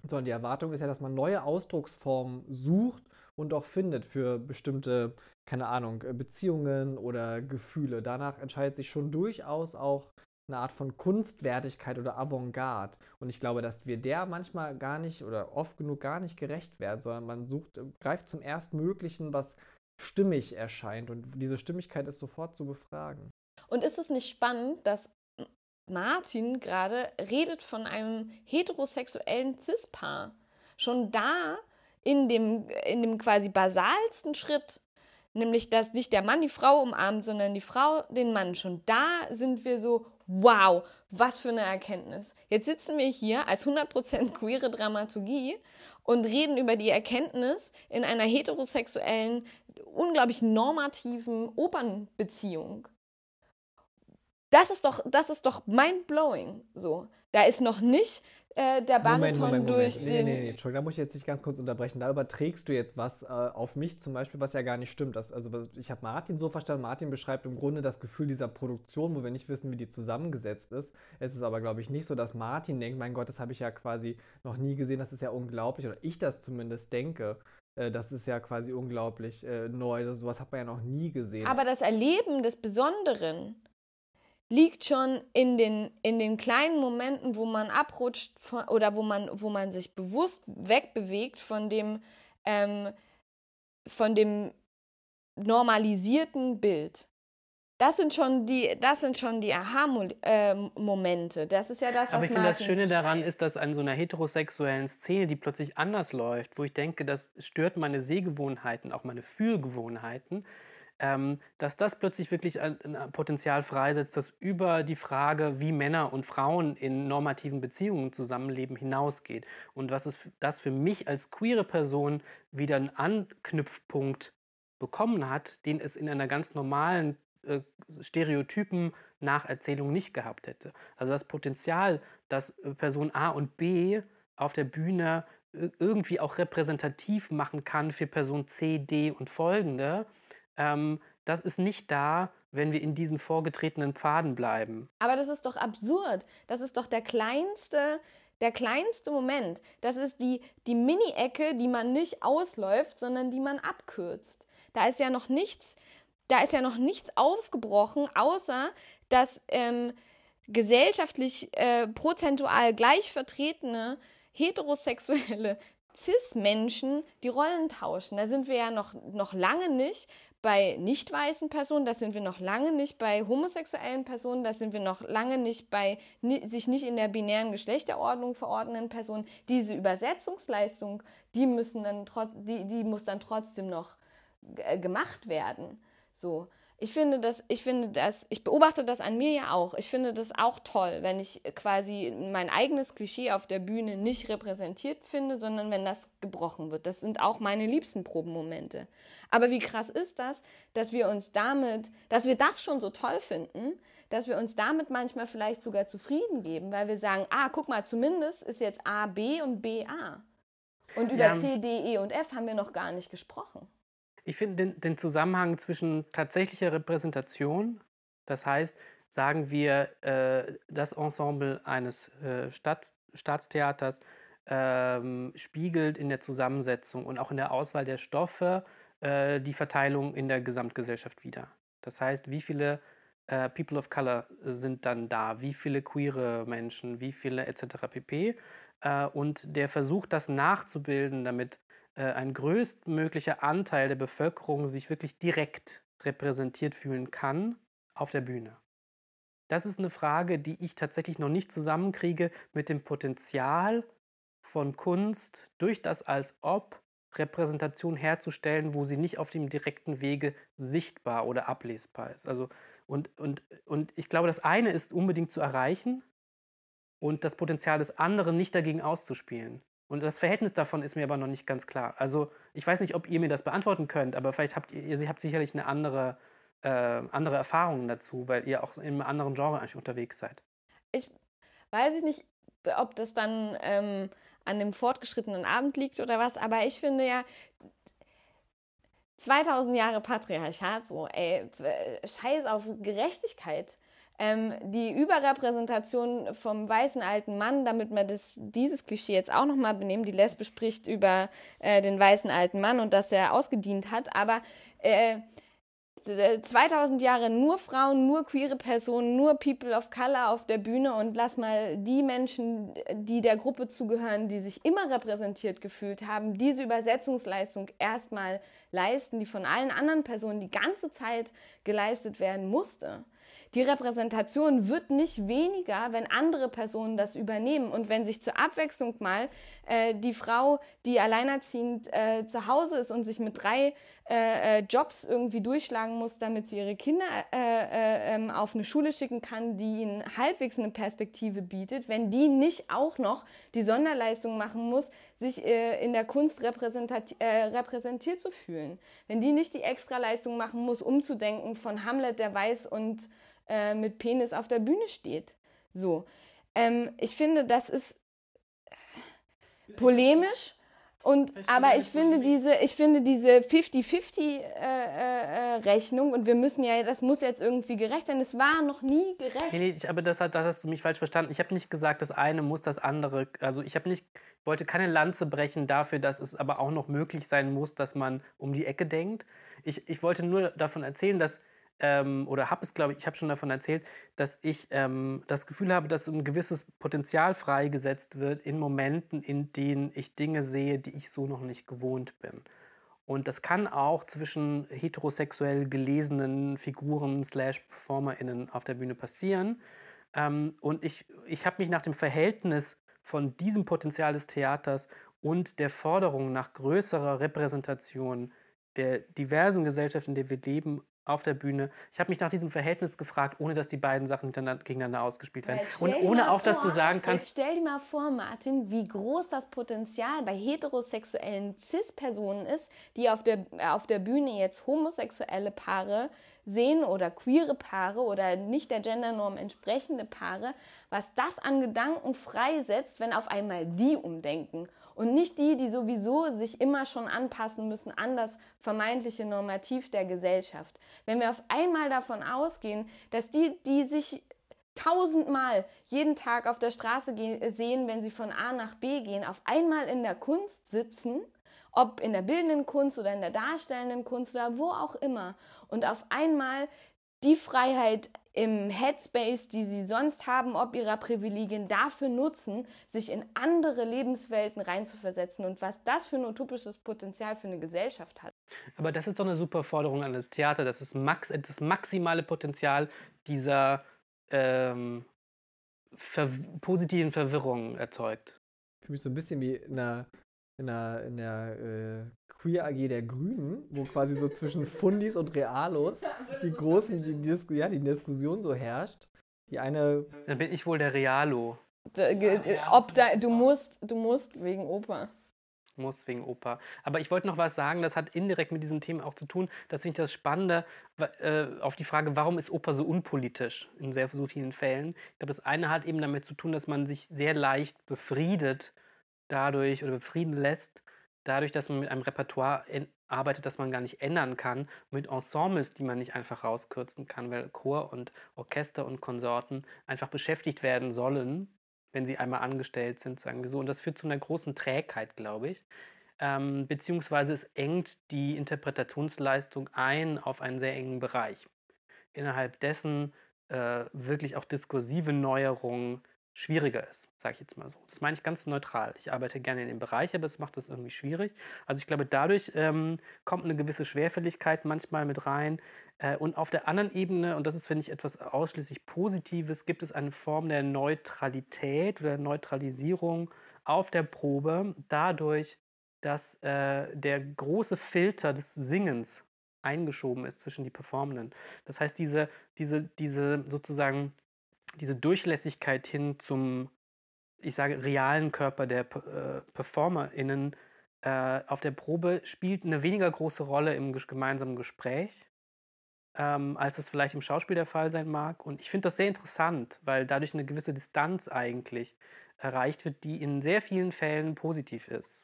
Sondern die Erwartung ist ja, dass man neue Ausdrucksformen sucht und auch findet für bestimmte, keine Ahnung, Beziehungen oder Gefühle. Danach entscheidet sich schon durchaus auch eine Art von Kunstwertigkeit oder Avantgarde. Und ich glaube, dass wir der manchmal gar nicht oder oft genug gar nicht gerecht werden, sondern man sucht, greift zum Erstmöglichen, was stimmig erscheint. Und diese Stimmigkeit ist sofort zu befragen. Und ist es nicht spannend, dass Martin gerade redet von einem heterosexuellen Cis-Paar? Schon da in dem, in dem quasi basalsten Schritt nämlich dass nicht der Mann die Frau umarmt, sondern die Frau den Mann. Schon da sind wir so, wow, was für eine Erkenntnis. Jetzt sitzen wir hier als 100% queere Dramaturgie und reden über die Erkenntnis in einer heterosexuellen, unglaublich normativen Opernbeziehung. Das ist doch, das ist doch mind-blowing. So. Da ist noch nicht äh, der Bariton Moment, Moment, Moment. durch nee, den. Nee, nee, nee, Entschuldigung, da muss ich jetzt nicht ganz kurz unterbrechen. Da überträgst du jetzt was äh, auf mich zum Beispiel, was ja gar nicht stimmt. Das, also ich habe Martin so verstanden, Martin beschreibt im Grunde das Gefühl dieser Produktion, wo wir nicht wissen, wie die zusammengesetzt ist. Es ist aber, glaube ich, nicht so, dass Martin denkt, mein Gott, das habe ich ja quasi noch nie gesehen, das ist ja unglaublich, oder ich das zumindest denke. Äh, das ist ja quasi unglaublich äh, neu. Also, sowas hat man ja noch nie gesehen. Aber das Erleben des Besonderen liegt schon in den, in den kleinen Momenten, wo man abrutscht von, oder wo man, wo man sich bewusst wegbewegt von dem, ähm, von dem normalisierten Bild. Das sind schon die, das sind schon die Aha-Momente. Das ist ja das, was Aber ich finde, das Schöne daran ist, dass an so einer heterosexuellen Szene, die plötzlich anders läuft, wo ich denke, das stört meine Sehgewohnheiten, auch meine Fühlgewohnheiten, ähm, dass das plötzlich wirklich ein, ein Potenzial freisetzt, das über die Frage, wie Männer und Frauen in normativen Beziehungen zusammenleben, hinausgeht. Und was es das für mich als queere Person wieder einen Anknüpfpunkt bekommen hat, den es in einer ganz normalen äh, Stereotypen Nacherzählung nicht gehabt hätte. Also das Potenzial, dass äh, Person A und B auf der Bühne ir- irgendwie auch repräsentativ machen kann für Person C, D und folgende, ähm, das ist nicht da, wenn wir in diesen vorgetretenen Pfaden bleiben. Aber das ist doch absurd. Das ist doch der kleinste, der kleinste Moment. Das ist die, die Mini-Ecke, die man nicht ausläuft, sondern die man abkürzt. Da ist ja noch nichts, da ist ja noch nichts aufgebrochen, außer dass ähm, gesellschaftlich äh, prozentual gleich vertretene heterosexuelle Cis-Menschen die Rollen tauschen. Da sind wir ja noch, noch lange nicht bei nicht weißen Personen, da sind wir noch lange nicht bei homosexuellen Personen, da sind wir noch lange nicht bei ni sich nicht in der binären Geschlechterordnung verordnenden Personen. Diese Übersetzungsleistung, die müssen dann die, die muss dann trotzdem noch äh, gemacht werden. So. Ich finde das, ich finde das, ich beobachte das an mir ja auch. Ich finde das auch toll, wenn ich quasi mein eigenes Klischee auf der Bühne nicht repräsentiert finde, sondern wenn das gebrochen wird. Das sind auch meine liebsten Probenmomente. Aber wie krass ist das, dass wir uns damit, dass wir das schon so toll finden, dass wir uns damit manchmal vielleicht sogar zufrieden geben, weil wir sagen, ah, guck mal, zumindest ist jetzt A B und B A. Und über Ja. C, D, E und F haben wir noch gar nicht gesprochen. Ich finde den, den Zusammenhang zwischen tatsächlicher Repräsentation, das heißt, sagen wir, äh, das Ensemble eines äh, Stadt, Staatstheaters ähm, spiegelt in der Zusammensetzung und auch in der Auswahl der Stoffe äh, die Verteilung in der Gesamtgesellschaft wider. Das heißt, wie viele äh, People of Color sind dann da, wie viele queere Menschen, wie viele etc. pp. Äh, und der Versuch, das nachzubilden, damit äh, ein größtmöglicher Anteil der Bevölkerung sich wirklich direkt repräsentiert fühlen kann auf der Bühne. Das ist eine Frage, die ich tatsächlich noch nicht zusammenkriege mit dem Potenzial von Kunst durch das als ob Repräsentation herzustellen, wo sie nicht auf dem direkten Wege sichtbar oder ablesbar ist. Also und, und, und ich glaube, das eine ist unbedingt zu erreichen und das Potenzial des anderen nicht dagegen auszuspielen. Und das Verhältnis davon ist mir aber noch nicht ganz klar. Also ich weiß nicht, ob ihr mir das beantworten könnt, aber vielleicht habt ihr, ihr habt sicherlich eine andere, äh, andere Erfahrungen dazu, weil ihr auch in einem anderen Genre eigentlich unterwegs seid. ich weiß ich nicht, ob das dann ähm, an dem fortgeschrittenen Abend liegt oder was, aber ich finde ja, 2000 Jahre Patriarchat, so, ey, scheiß auf Gerechtigkeit. Ähm, die Überrepräsentation vom weißen alten Mann, damit wir das, dieses Klischee jetzt auch nochmal benehmen, die Lesbe spricht über äh, den weißen alten Mann und dass er ausgedient hat, aber äh, 2000 Jahre nur Frauen, nur queere Personen, nur People of Color auf der Bühne und lass mal die Menschen, die der Gruppe zugehören, die sich immer repräsentiert gefühlt haben, diese Übersetzungsleistung erstmal leisten, die von allen anderen Personen die ganze Zeit geleistet werden musste. Die Repräsentation wird nicht weniger, wenn andere Personen das übernehmen und wenn sich zur Abwechslung mal äh, die Frau, die alleinerziehend äh, zu Hause ist und sich mit drei äh, äh, Jobs irgendwie durchschlagen muss, damit sie ihre Kinder äh, äh, ähm, auf eine Schule schicken kann, die ihnen halbwegs eine Perspektive bietet, wenn die nicht auch noch die Sonderleistung machen muss, sich in der Kunst repräsentiert zu fühlen. Wenn die nicht die Extraleistung machen muss, umzudenken von Hamlet, der weiß und äh, mit Penis auf der Bühne steht. So. Ähm, ich finde, das ist polemisch. Und, aber ich finde diese, ich finde diese 50-50-Rechnung und wir müssen ja, das muss jetzt irgendwie gerecht sein. Es war noch nie gerecht. Nee, nee, ich, aber das, hat, das hast du mich falsch verstanden. Ich habe nicht gesagt, das eine muss das andere. Also ich habe nicht, wollte keine Lanze brechen dafür, dass es aber auch noch möglich sein muss, dass man um die Ecke denkt. Ich, ich wollte nur davon erzählen, dass, ähm, oder habe es, glaube ich, ich habe schon davon erzählt, dass ich ähm, das Gefühl habe, dass ein gewisses Potenzial freigesetzt wird in Momenten, in denen ich Dinge sehe, die ich so noch nicht gewohnt bin. Und das kann auch zwischen heterosexuell gelesenen Figuren slash PerformerInnen auf der Bühne passieren. Ähm, und ich, ich habe mich nach dem Verhältnis von diesem Potenzial des Theaters und der Forderung nach größerer Repräsentation der diversen Gesellschaft, in der wir leben, auf der Bühne. Ich habe mich nach diesem Verhältnis gefragt, ohne dass die beiden Sachen gegeneinander ausgespielt werden. Und ohne auch, dass du vor- sagen kannst, Jetzt stell dir mal vor, Martin, wie groß das Potenzial bei heterosexuellen Cis-Personen ist, die auf der, äh, auf der Bühne jetzt homosexuelle Paare sehen oder queere Paare oder nicht der Gendernorm entsprechende Paare, was das an Gedanken freisetzt, wenn auf einmal die umdenken. Und nicht die, die sowieso sich immer schon anpassen müssen an das vermeintliche Normativ der Gesellschaft. Wenn wir auf einmal davon ausgehen, dass die, die sich tausendmal jeden Tag auf der Straße sehen, wenn sie von A nach B gehen, auf einmal in der Kunst sitzen, ob in der bildenden Kunst oder in der darstellenden Kunst oder wo auch immer, und auf einmal die Freiheit im Headspace, die sie sonst haben, ob ihrer Privilegien, dafür nutzen, sich in andere Lebenswelten reinzuversetzen und was das für ein utopisches Potenzial für eine Gesellschaft hat. Aber das ist doch eine super Forderung an das Theater, dass es max das maximale Potenzial dieser ähm, ver positiven Verwirrung erzeugt. Fühle mich so ein bisschen wie in der, in der, in der äh, Queer AG der Grünen, wo quasi so zwischen Fundis und Realos die großen, die, die, Disku- ja, die Diskussion so herrscht. Die eine, Dann bin ich wohl der Realo. Da- ge- äh, Ob da, du musst, du musst wegen Oper. Muss wegen Oper. Aber ich wollte noch was sagen, das hat indirekt mit diesem Thema auch zu tun. Das finde ich das Spannende äh, auf die Frage, warum ist Oper so unpolitisch in sehr so vielen Fällen. Ich glaube, das eine hat eben damit zu tun, dass man sich sehr leicht befriedet dadurch oder befrieden lässt, dadurch, dass man mit einem Repertoire arbeitet, das man gar nicht ändern kann, mit Ensembles, die man nicht einfach rauskürzen kann, weil Chor und Orchester und Konsorten einfach beschäftigt werden sollen, wenn sie einmal angestellt sind, sagen wir so. Und das führt zu einer großen Trägheit, glaube ich. Ähm, beziehungsweise es engt die Interpretationsleistung ein auf einen sehr engen Bereich, innerhalb dessen äh, wirklich auch diskursive Neuerung schwieriger ist, sage ich jetzt mal so. Das meine ich ganz neutral. Ich arbeite gerne in dem Bereich, aber es macht das irgendwie schwierig. Also ich glaube, dadurch ähm, kommt eine gewisse Schwerfälligkeit manchmal mit rein. Äh, und auf der anderen Ebene, und das ist, finde ich, etwas ausschließlich Positives, gibt es eine Form der Neutralität oder Neutralisierung auf der Probe, dadurch, dass äh, der große Filter des Singens eingeschoben ist zwischen die Performenden. Das heißt, diese, diese, diese sozusagen diese Durchlässigkeit hin zum, ich sage, realen Körper der äh, PerformerInnen äh, auf der Probe spielt eine weniger große Rolle im gemeinsamen Gespräch, ähm, als es vielleicht im Schauspiel der Fall sein mag. Und ich finde das sehr interessant, weil dadurch eine gewisse Distanz eigentlich erreicht wird, die in sehr vielen Fällen positiv ist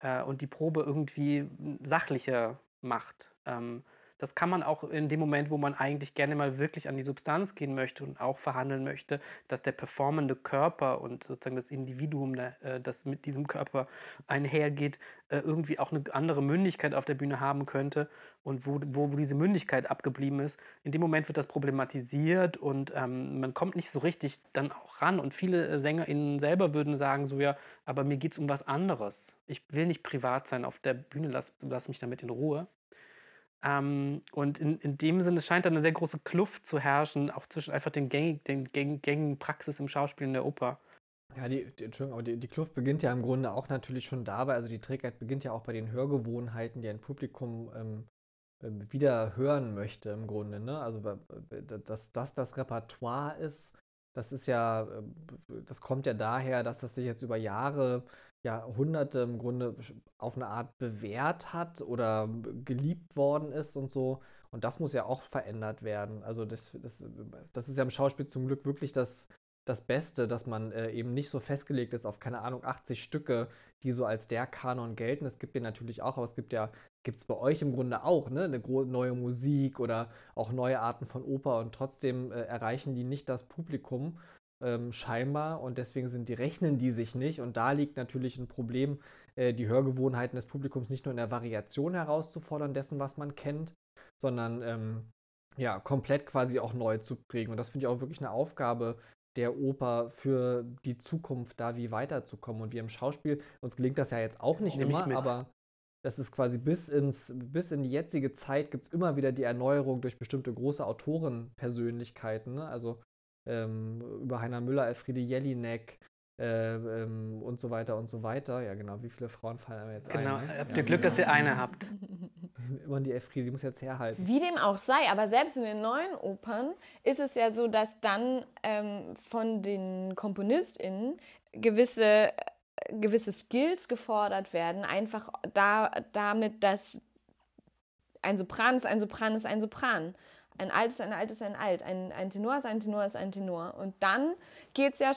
äh, und die Probe irgendwie sachlicher macht. Ähm, das kann man auch in dem Moment, wo man eigentlich gerne mal wirklich an die Substanz gehen möchte und auch verhandeln möchte, dass der performende Körper und sozusagen das Individuum, da- äh, das mit diesem Körper einhergeht, äh, irgendwie auch eine andere Mündigkeit auf der Bühne haben könnte und wo, wo, wo diese Mündigkeit abgeblieben ist. In dem Moment wird das problematisiert und ähm, man kommt nicht so richtig dann auch ran. Und viele äh, SängerInnen selber würden sagen so, ja, aber mir geht es um was anderes. Ich will nicht privat sein auf der Bühne, lass, lass mich damit in Ruhe. Ähm, und in, in dem Sinne scheint da eine sehr große Kluft zu herrschen, auch zwischen einfach den gängig, den gäng- gängigen Praxis im Schauspiel und der Oper. ja, die, die, Entschuldigung, aber die, die Kluft beginnt ja im Grunde auch natürlich schon dabei, also die Trägheit beginnt ja auch bei den Hörgewohnheiten, die ein Publikum ähm, ähm, wieder hören möchte im Grunde, ne? Also dass das das Repertoire ist, das ist ja, äh, das kommt ja daher, dass das sich jetzt über Jahre, Jahrhunderte im Grunde auf eine Art bewährt hat oder geliebt worden ist und so. Und das muss ja auch verändert werden. Also das, das, das ist ja im Schauspiel zum Glück wirklich das, das Beste, dass man äh, eben nicht so festgelegt ist auf, keine Ahnung, 80 Stücke, die so als der Kanon gelten. Es gibt den natürlich auch, aber es gibt ja, gibt es bei euch im Grunde auch, ne, eine neue Musik oder auch neue Arten von Oper und trotzdem äh, erreichen die nicht das Publikum ähm, scheinbar und deswegen sind die, rechnen die sich nicht und da liegt natürlich ein Problem, äh, die Hörgewohnheiten des Publikums nicht nur in der Variation herauszufordern dessen, was man kennt, sondern ähm, ja, komplett quasi auch neu zu prägen. Und das finde ich auch wirklich eine Aufgabe der Oper für die Zukunft, da wie weiterzukommen. Und wir im Schauspiel, uns gelingt das ja jetzt auch nicht immer, aber das ist quasi bis, ins, bis in die jetzige Zeit gibt es immer wieder die Erneuerung durch bestimmte große Autorenpersönlichkeiten. Ne? Also ähm, über Heiner Müller, Elfriede Jelinek, äh, ähm, und so weiter und so weiter. Ja, genau. Wie viele Frauen fallen mir jetzt genau. ein? Genau. Ne? Habt ihr Glück, dass ihr eine habt? Immer die Elfriede, die muss jetzt herhalten. Wie dem auch sei, aber selbst in den neuen Opern ist es ja so, dass dann ähm, von den KomponistInnen gewisse, äh, gewisse Skills gefordert werden, einfach da, damit, dass ein Sopran ist ein Sopran ist ein Sopran. Ein Alt ist ein Alt ist ein Alt. Ein, ein Tenor ist ein Tenor ist ein Tenor. Und dann geht's ja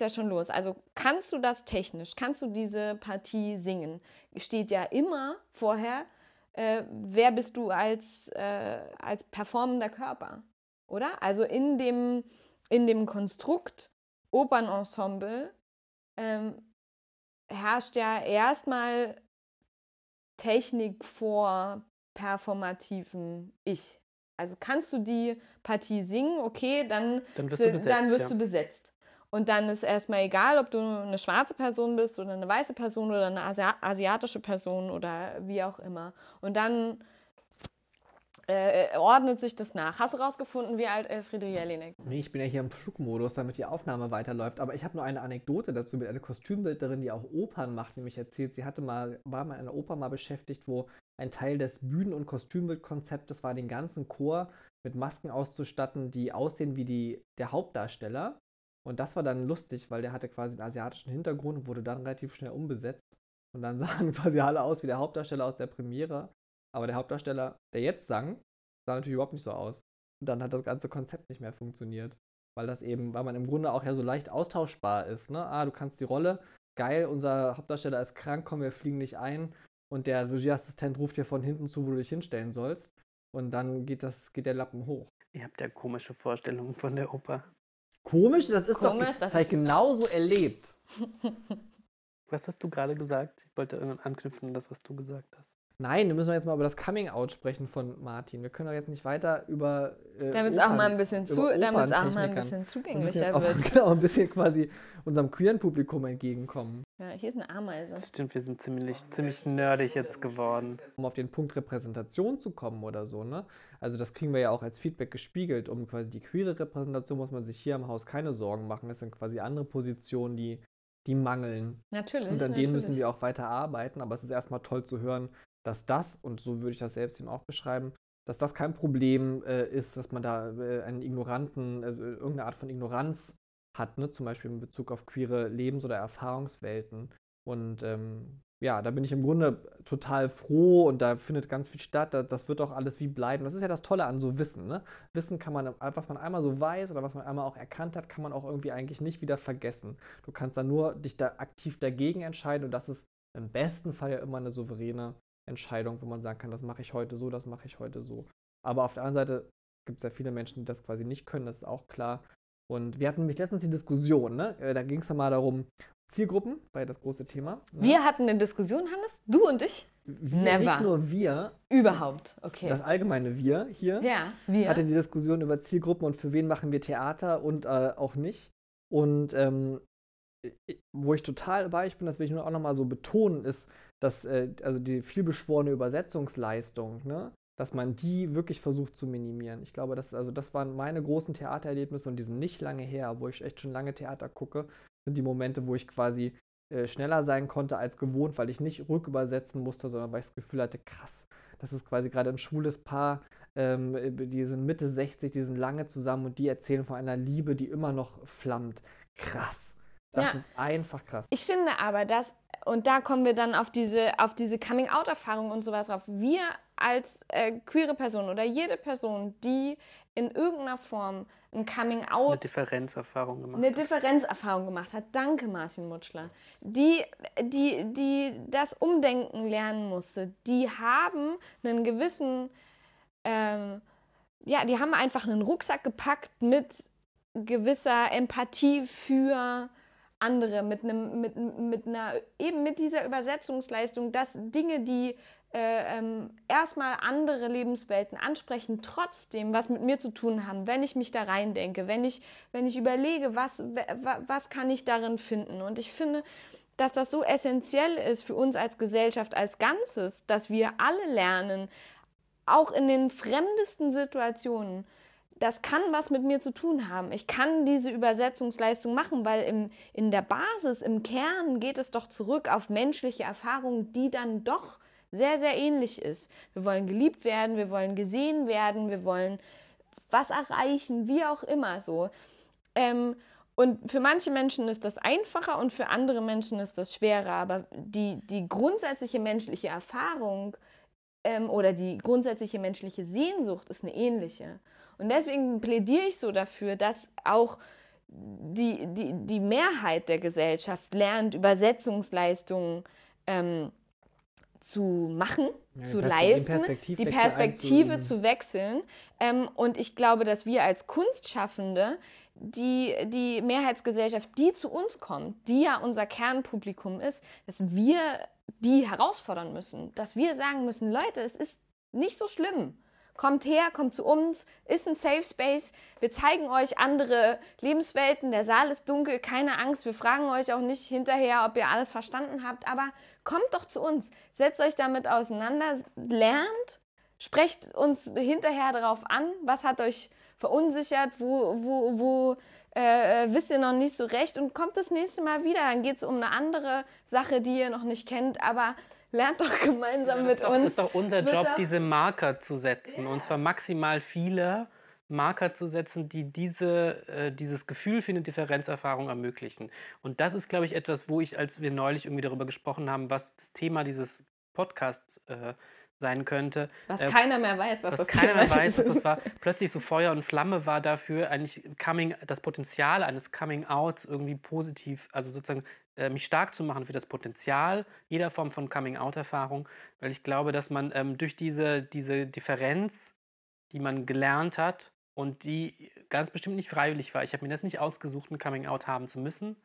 ja schon los. Also kannst du das technisch? Kannst du diese Partie singen? Steht ja immer vorher, äh, wer bist du als, äh, als performender Körper? Oder? Also in dem, in dem Konstrukt Opernensemble ähm, herrscht ja erstmal Technik vor performativem Ich. Also kannst du die Partie singen, okay, dann, dann wirst du besetzt. Dann wirst ja. du besetzt. Und dann ist erstmal egal, ob du eine schwarze Person bist oder eine weiße Person oder eine Asi asiatische Person oder wie auch immer. Und dann äh, ordnet sich das nach. Hast du rausgefunden, wie alt Elfriede Jelinek? Nee, ich bin ja hier im Flugmodus, damit die Aufnahme weiterläuft. Aber ich habe nur eine Anekdote dazu mit einer Kostümbildnerin, die auch Opern macht, nämlich erzählt, sie hatte mal, war mal in einer Oper mal beschäftigt, wo ein Teil des Bühnen- und Kostümbildkonzeptes war, den ganzen Chor mit Masken auszustatten, die aussehen wie die, der Hauptdarsteller. Und das war dann lustig, weil der hatte quasi einen asiatischen Hintergrund und wurde dann relativ schnell umbesetzt. Und dann sahen quasi alle aus wie der Hauptdarsteller aus der Premiere. Aber der Hauptdarsteller, der jetzt sang, sah natürlich überhaupt nicht so aus. Und dann hat das ganze Konzept nicht mehr funktioniert. Weil das eben, weil man im Grunde auch ja so leicht austauschbar ist. Ne? Ah, du kannst die Rolle, geil, unser Hauptdarsteller ist krank, komm, wir fliegen nicht ein und der Regieassistent ruft dir von hinten zu, wo du dich hinstellen sollst. Und dann geht, das, geht der Lappen hoch. Ihr habt ja komische Vorstellungen von der Oper. Komisch? Das ist Komisch, doch das das halt ist- genauso erlebt. Was hast du gerade gesagt? Ich wollte irgendwann anknüpfen an das, was du gesagt hast. Nein, wir müssen jetzt mal über das Coming-out sprechen von Martin. Wir können doch jetzt nicht weiter über. Äh, Damit es auch mal ein bisschen, zu, über damit's auch mal ein bisschen zugänglicher auch wird. genau, ein bisschen quasi unserem queeren Publikum entgegenkommen. Ja, hier ist eine Ameise. Das stimmt, wir sind ziemlich, ziemlich nerdig jetzt geworden. Um auf den Punkt Repräsentation zu kommen oder so, ne? Also das kriegen wir ja auch als Feedback gespiegelt. Um quasi die queere Repräsentation muss man sich hier im Haus keine Sorgen machen. Das sind quasi andere Positionen, die, die mangeln. Natürlich. Und an natürlich. denen müssen wir auch weiter arbeiten. Aber es ist erstmal toll zu hören, dass das, und so würde ich das selbst eben auch beschreiben, dass das kein Problem äh, ist, dass man da äh, einen ignoranten, äh, irgendeine Art von Ignoranz hat, ne? zum Beispiel in Bezug auf queere Lebens- oder Erfahrungswelten. Und ähm, ja, da bin ich im Grunde total froh und da findet ganz viel statt. Da, das wird auch alles wie bleiben. Das ist ja das Tolle an so Wissen. Ne? Wissen kann man, was man einmal so weiß oder was man einmal auch erkannt hat, kann man auch irgendwie eigentlich nicht wieder vergessen. Du kannst dann nur dich da aktiv dagegen entscheiden und das ist im besten Fall ja immer eine souveräne Entscheidung, wo man sagen kann, das mache ich heute so, das mache ich heute so. Aber auf der anderen Seite gibt es ja viele Menschen, die das quasi nicht können, das ist auch klar. Und wir hatten nämlich letztens die Diskussion, ne? Äh, Da ging es ja mal darum, Zielgruppen, war ja das große Thema. Ne? Wir hatten eine Diskussion, Hannes, du und ich. wir Never. nicht nur wir, Überhaupt, okay. das allgemeine Wir hier, ja, wir. hatte die Diskussion über Zielgruppen und für wen machen wir Theater und äh, auch nicht. Und ähm, wo ich total bei ich bin, das will ich nur auch nochmal so betonen, ist, dass äh, also die vielbeschworene Übersetzungsleistung, ne, dass man die wirklich versucht zu minimieren. Ich glaube, das, also das waren meine großen Theatererlebnisse und die sind nicht lange her, wo ich echt schon lange Theater gucke, sind die Momente, wo ich quasi äh, schneller sein konnte als gewohnt, weil ich nicht rückübersetzen musste, sondern weil ich das Gefühl hatte, krass, das ist quasi gerade ein schwules Paar, ähm, die sind Mitte 60, die sind lange zusammen und die erzählen von einer Liebe, die immer noch flammt. Krass. Das Ja. ist einfach krass. Ich finde aber, dass, und da kommen wir dann auf diese, auf diese Coming-out-Erfahrung und sowas drauf. Wir als äh, queere Person oder jede Person, die in irgendeiner Form ein Eine Coming-out Differenzerfahrung gemacht. eine Differenzerfahrung gemacht hat. Danke, Martin Mutschler. Die, die, die das Umdenken lernen musste, die haben einen gewissen, ähm, ja, die haben einfach einen Rucksack gepackt mit gewisser Empathie für andere, mit einem, mit, mit einer, eben mit dieser Übersetzungsleistung, dass Dinge, die äh, ähm, erstmal andere Lebenswelten ansprechen, trotzdem was mit mir zu tun haben, wenn ich mich da reindenke, wenn ich, wenn ich überlege, was, wa- was kann ich darin finden. Und ich finde, dass das so essentiell ist für uns als Gesellschaft als Ganzes, dass wir alle lernen, auch in den fremdesten Situationen, das kann was mit mir zu tun haben. Ich kann diese Übersetzungsleistung machen, weil im, in der Basis, im Kern geht es doch zurück auf menschliche Erfahrungen, die dann doch sehr, sehr ähnlich ist. Wir wollen geliebt werden, wir wollen gesehen werden, wir wollen was erreichen, wie auch immer so. Ähm, und für manche Menschen ist das einfacher und für andere Menschen ist das schwerer. Aber die, die grundsätzliche menschliche Erfahrung ähm, oder die grundsätzliche menschliche Sehnsucht ist eine ähnliche. Und deswegen plädiere ich so dafür, dass auch die, die, die Mehrheit der Gesellschaft lernt, Übersetzungsleistungen ähm, zu machen, Ja, zu leisten, die Perspektive zu wechseln. Ähm, und ich glaube, dass wir als Kunstschaffende die, die Mehrheitsgesellschaft, die zu uns kommt, die ja unser Kernpublikum ist, dass wir die herausfordern müssen. Dass wir sagen müssen, Leute, es ist nicht so schlimm. Kommt her, kommt zu uns, ist ein Safe Space. Wir zeigen euch andere Lebenswelten. Der Saal ist dunkel, keine Angst. Wir fragen euch auch nicht hinterher, ob ihr alles verstanden habt. Aber kommt doch zu uns, setzt euch damit auseinander, lernt, sprecht uns hinterher darauf an, was hat euch verunsichert, wo, wo, wo äh, wisst ihr noch nicht so recht und kommt das nächste Mal wieder. Dann geht es um eine andere Sache, die ihr noch nicht kennt, aber lernt doch gemeinsam das mit doch, uns. ist doch unser Job, doch- diese Marker zu setzen. Und zwar maximal viele Marker zu setzen, die diese, äh, dieses Gefühl für eine Differenzerfahrung ermöglichen. Und das ist, glaube ich, etwas, wo ich, als wir neulich irgendwie darüber gesprochen haben, was das Thema dieses Podcasts äh, sein könnte, was äh, keiner mehr weiß, was, was das keiner mehr weiß, dass ist. das war, plötzlich so Feuer und Flamme war dafür, eigentlich Coming, das Potenzial eines Coming-Outs irgendwie positiv, also sozusagen äh, mich stark zu machen für das Potenzial jeder Form von Coming-Out-Erfahrung, weil ich glaube, dass man ähm, durch diese, diese Differenz, die man gelernt hat und die ganz bestimmt nicht freiwillig war, ich habe mir das nicht ausgesucht, ein Coming-Out haben zu müssen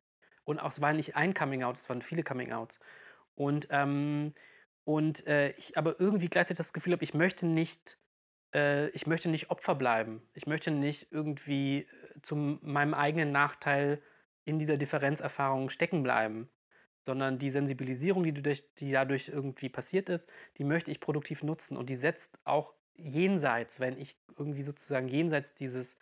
und auch es war nicht ein Coming-Out, es waren viele Coming-Outs und ähm, und äh, ich aber irgendwie gleichzeitig das Gefühl habe, ich möchte nicht, äh, ich möchte nicht Opfer bleiben. Ich möchte nicht irgendwie äh, zu meinem eigenen Nachteil in dieser Differenzerfahrung stecken bleiben, sondern die Sensibilisierung, die, du durch, die dadurch irgendwie passiert ist, die möchte ich produktiv nutzen und die setzt auch jenseits, wenn ich irgendwie sozusagen jenseits dieses,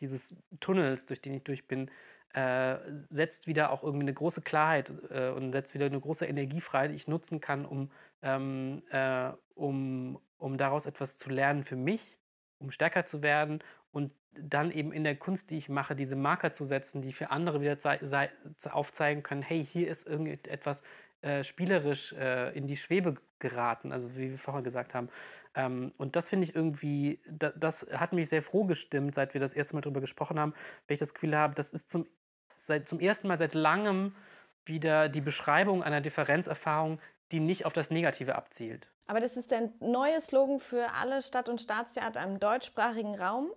dieses Tunnels, durch den ich durch bin, äh, setzt wieder auch irgendwie eine große Klarheit äh, und setzt wieder eine große Energie frei, die ich nutzen kann, um, ähm, äh, um, um daraus etwas zu lernen für mich, um stärker zu werden und dann eben in der Kunst, die ich mache, diese Marker zu setzen, die für andere wieder aufzeigen können, hey, hier ist irgendetwas äh, spielerisch äh, in die Schwebe geraten, also wie wir vorher gesagt haben. Ähm, und das finde ich irgendwie, da, das hat mich sehr froh gestimmt, seit wir das erste Mal darüber gesprochen haben, weil ich das Gefühl habe, das ist zum, seit, zum ersten Mal seit langem wieder die Beschreibung einer Differenzerfahrung, die nicht auf das Negative abzielt. Aber das ist der neue Slogan für alle Stadt- und Staatstheater im deutschsprachigen Raum.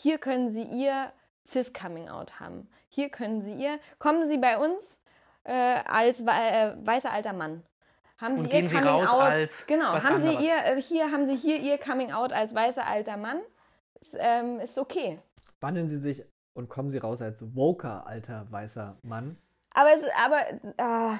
Hier können Sie Ihr Cis-Coming-out haben. Hier können Sie Ihr, kommen Sie bei uns äh, als äh, weißer alter Mann. Haben Sie Und Ihr gehen Sie raus Coming-out, als genau, was haben Sie. Ihr, äh, hier haben Sie hier Ihr Coming-out als weißer alter Mann. Ist, ähm, ist okay. Wandeln Sie sich und kommen Sie raus als woker, alter, weißer Mann. Aber, es, aber ah,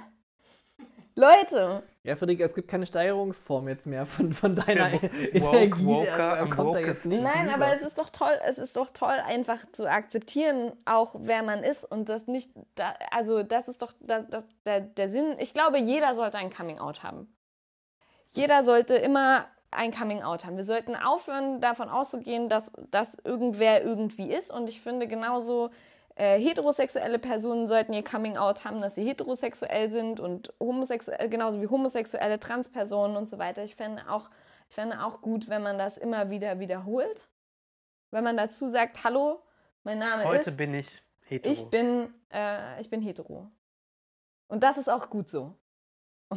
Leute, Ja, Friederike, es gibt keine Steigerungsform jetzt mehr von, von deiner Der Wo- Energie. Woker er am kommt da Woke jetzt nicht Nein, drüber. aber es ist doch toll, es ist doch toll, einfach zu akzeptieren, auch wer man ist und das nicht, da, also das ist doch das, das, der, der Sinn. Ich glaube, jeder sollte ein Coming Out haben. Jeder sollte immer ein Coming Out haben. Wir sollten aufhören, davon auszugehen, dass das irgendwer irgendwie ist. Und ich finde genauso äh, heterosexuelle Personen sollten ihr Coming Out haben, dass sie heterosexuell sind und homosexuell, genauso wie homosexuelle Transpersonen und so weiter. Ich fände auch, ich fände auch gut, wenn man das immer wieder wiederholt. Wenn man dazu sagt, hallo, mein Name Heute ist. Heute bin ich hetero. Ich bin, äh, ich bin hetero. Und das ist auch gut so.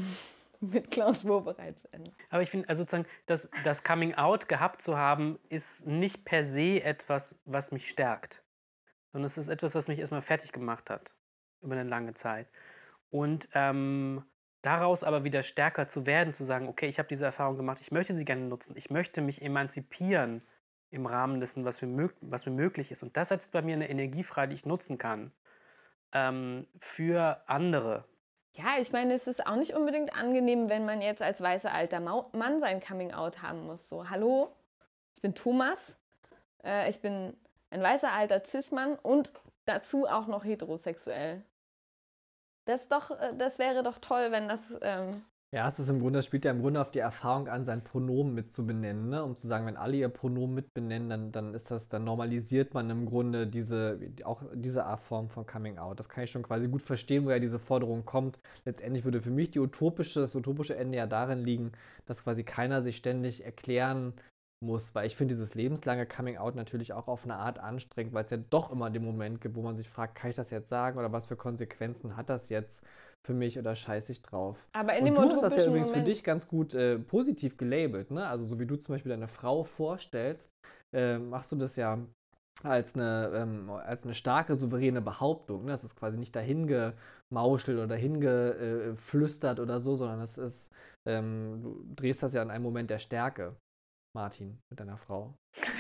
mit Klaus Wobereits enden. Aber ich finde, also sozusagen, das, das Coming Out gehabt zu haben, ist nicht per se etwas, was mich stärkt. Sondern es ist etwas, was mich erstmal fertig gemacht hat. Über eine lange Zeit. Und ähm, daraus aber wieder stärker zu werden, zu sagen, okay, ich habe diese Erfahrung gemacht, ich möchte sie gerne nutzen, ich möchte mich emanzipieren im Rahmen dessen, was mir, was mir möglich ist. Und das setzt bei mir eine Energie frei, die ich nutzen kann ähm, für andere. Ja, ich meine, es ist auch nicht unbedingt angenehm, wenn man jetzt als weißer alter Mann sein Coming-out haben muss. So, hallo, ich bin Thomas, äh, ich bin ein weißer alter Cis-Mann und dazu auch noch heterosexuell. Das, doch, äh, das wäre doch toll, wenn das ähm, ja, es ist im Grunde, das spielt ja im Grunde auf die Erfahrung an, sein Pronomen mitzubenennen, ne? um zu sagen, wenn alle ihr Pronomen mitbenennen, dann, dann ist das, dann normalisiert man im Grunde diese, auch diese Art Form von Coming Out. Das kann ich schon quasi gut verstehen, woher diese Forderung kommt. Letztendlich würde für mich die utopische, das utopische Ende ja darin liegen, dass quasi keiner sich ständig erklären muss, weil ich finde dieses lebenslange Coming Out natürlich auch auf eine Art anstrengend, weil es ja doch immer den Moment gibt, wo man sich fragt, kann ich das jetzt sagen oder was für Konsequenzen hat das jetzt? für mich oder scheiße ich drauf. Aber in und dem du hast das ja übrigens Moment für dich ganz gut äh, positiv gelabelt, ne? Also so wie du zum Beispiel deine Frau vorstellst, äh, machst du das ja als eine, ähm, als eine starke, souveräne Behauptung. Ne? Das ist quasi nicht dahin gemauschelt oder hingeflüstert oder so, sondern es ist, ähm, du drehst das ja in einem Moment der Stärke, Martin, mit deiner Frau.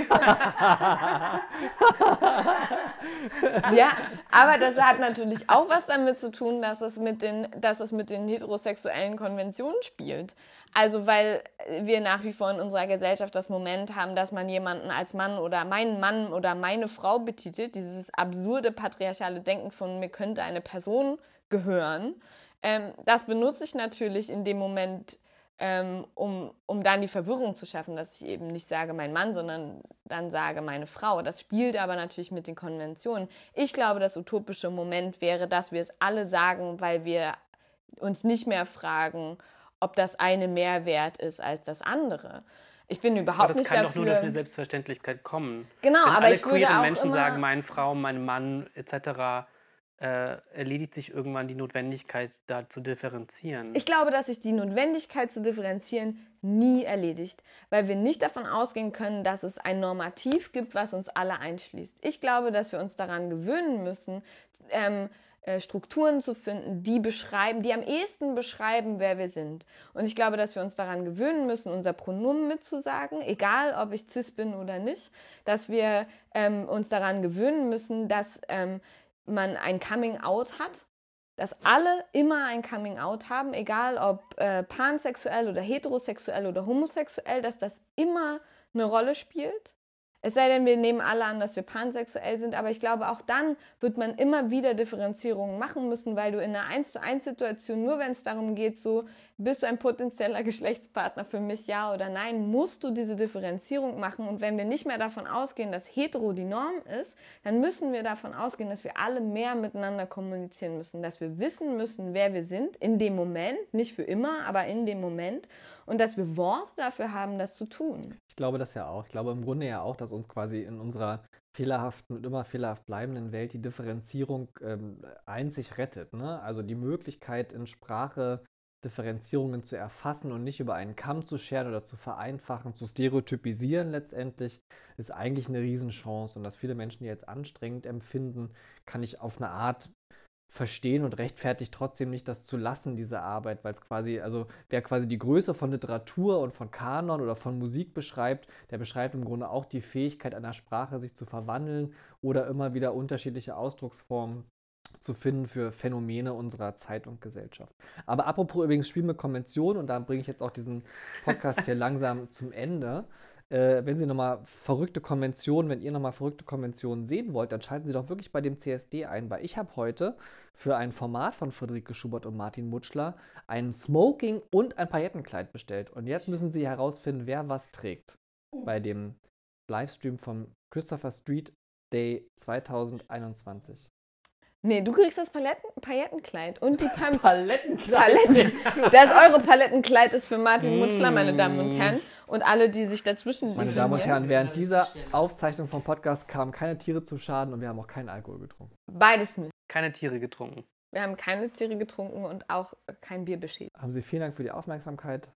ja, aber das hat natürlich auch was damit zu tun, dass es mit den, dass es mit den heterosexuellen Konventionen spielt. Also weil wir nach wie vor in unserer Gesellschaft das Moment haben, dass man jemanden als Mann oder meinen Mann oder meine Frau betitelt, dieses absurde patriarchale Denken von mir könnte eine Person gehören. Ähm, das benutze ich natürlich in dem Moment ähm, um, um dann die Verwirrung zu schaffen, dass ich eben nicht sage mein Mann, sondern dann sage meine Frau. Das spielt aber natürlich mit den Konventionen. Ich glaube, das utopische Moment wäre, dass wir es alle sagen, weil wir uns nicht mehr fragen, ob das eine mehr wert ist als das andere. Ich bin überhaupt aber das nicht kann dafür. doch nur durch eine Selbstverständlichkeit kommen. Genau, Wenn aber alle ich würde auch Menschen immer, sagen, meine Frau, mein Mann etc., äh, erledigt sich irgendwann die Notwendigkeit, da zu differenzieren. Ich glaube, dass sich die Notwendigkeit zu differenzieren nie erledigt, weil wir nicht davon ausgehen können, dass es ein Normativ gibt, was uns alle einschließt. Ich glaube, dass wir uns daran gewöhnen müssen, ähm, äh, Strukturen zu finden, die beschreiben, die am ehesten beschreiben, wer wir sind. Und ich glaube, dass wir uns daran gewöhnen müssen, unser Pronomen mitzusagen, egal ob ich cis bin oder nicht, dass wir ähm, uns daran gewöhnen müssen, dass ähm, man ein Coming Out hat, dass alle immer ein Coming Out haben, egal ob äh, pansexuell oder heterosexuell oder homosexuell, dass das immer eine Rolle spielt es sei denn, wir nehmen alle an, dass wir pansexuell sind, aber ich glaube, auch dann wird man immer wieder Differenzierungen machen müssen, weil du in einer 1 zu 1 Situation, nur wenn es darum geht, so, bist du ein potenzieller Geschlechtspartner für mich, ja oder nein, musst du diese Differenzierung machen. Und wenn wir nicht mehr davon ausgehen, dass hetero die Norm ist, dann müssen wir davon ausgehen, dass wir alle mehr miteinander kommunizieren müssen, dass wir wissen müssen, wer wir sind, in dem Moment, nicht für immer, aber in dem Moment und dass wir Worte dafür haben, das zu tun. Ich glaube das ja auch. Ich glaube im Grunde ja auch, dass uns quasi in unserer fehlerhaften und immer fehlerhaft bleibenden Welt die Differenzierung ähm, einzig rettet. Ne? Also die Möglichkeit in Sprache Differenzierungen zu erfassen und nicht über einen Kamm zu scheren oder zu vereinfachen, zu stereotypisieren letztendlich, ist eigentlich eine Riesenchance. Und dass viele Menschen die jetzt anstrengend empfinden, kann ich auf eine Art verstehen und rechtfertigt trotzdem nicht das zu lassen, diese Arbeit, weil es quasi, also wer quasi die Größe von Literatur und von Kanon oder von Musik beschreibt, der beschreibt im Grunde auch die Fähigkeit einer Sprache, sich zu verwandeln oder immer wieder unterschiedliche Ausdrucksformen zu finden für Phänomene unserer Zeit und Gesellschaft. Aber apropos übrigens Spiel mit Konvention, und da bringe ich jetzt auch diesen Podcast hier langsam zum Ende. Äh, wenn Sie nochmal verrückte Konventionen, wenn ihr nochmal verrückte Konventionen sehen wollt, dann schalten Sie doch wirklich bei dem CSD ein, weil ich habe heute für ein Format von Friederike Schubert und Martin Mutschler ein Smoking und ein Paillettenkleid bestellt. Und jetzt müssen Sie herausfinden, wer was trägt bei dem Livestream vom Christopher Street Day 2021. Nee, du kriegst das Paletten, Paillettenkleid und die Pam Palettenkleid. Paletten. Das eure Palettenkleid ist für Martin Mutschler, meine Damen und Mm. Herren. Und alle, die sich dazwischen Meine Damen und. Herren, während dieser Aufzeichnung vom Podcast kamen keine Tiere zu Schaden und wir haben auch keinen Alkohol getrunken. Beides nicht. Keine Tiere getrunken. Wir haben keine Tiere getrunken und auch kein Bier beschädigt. Haben Sie vielen Dank für die Aufmerksamkeit.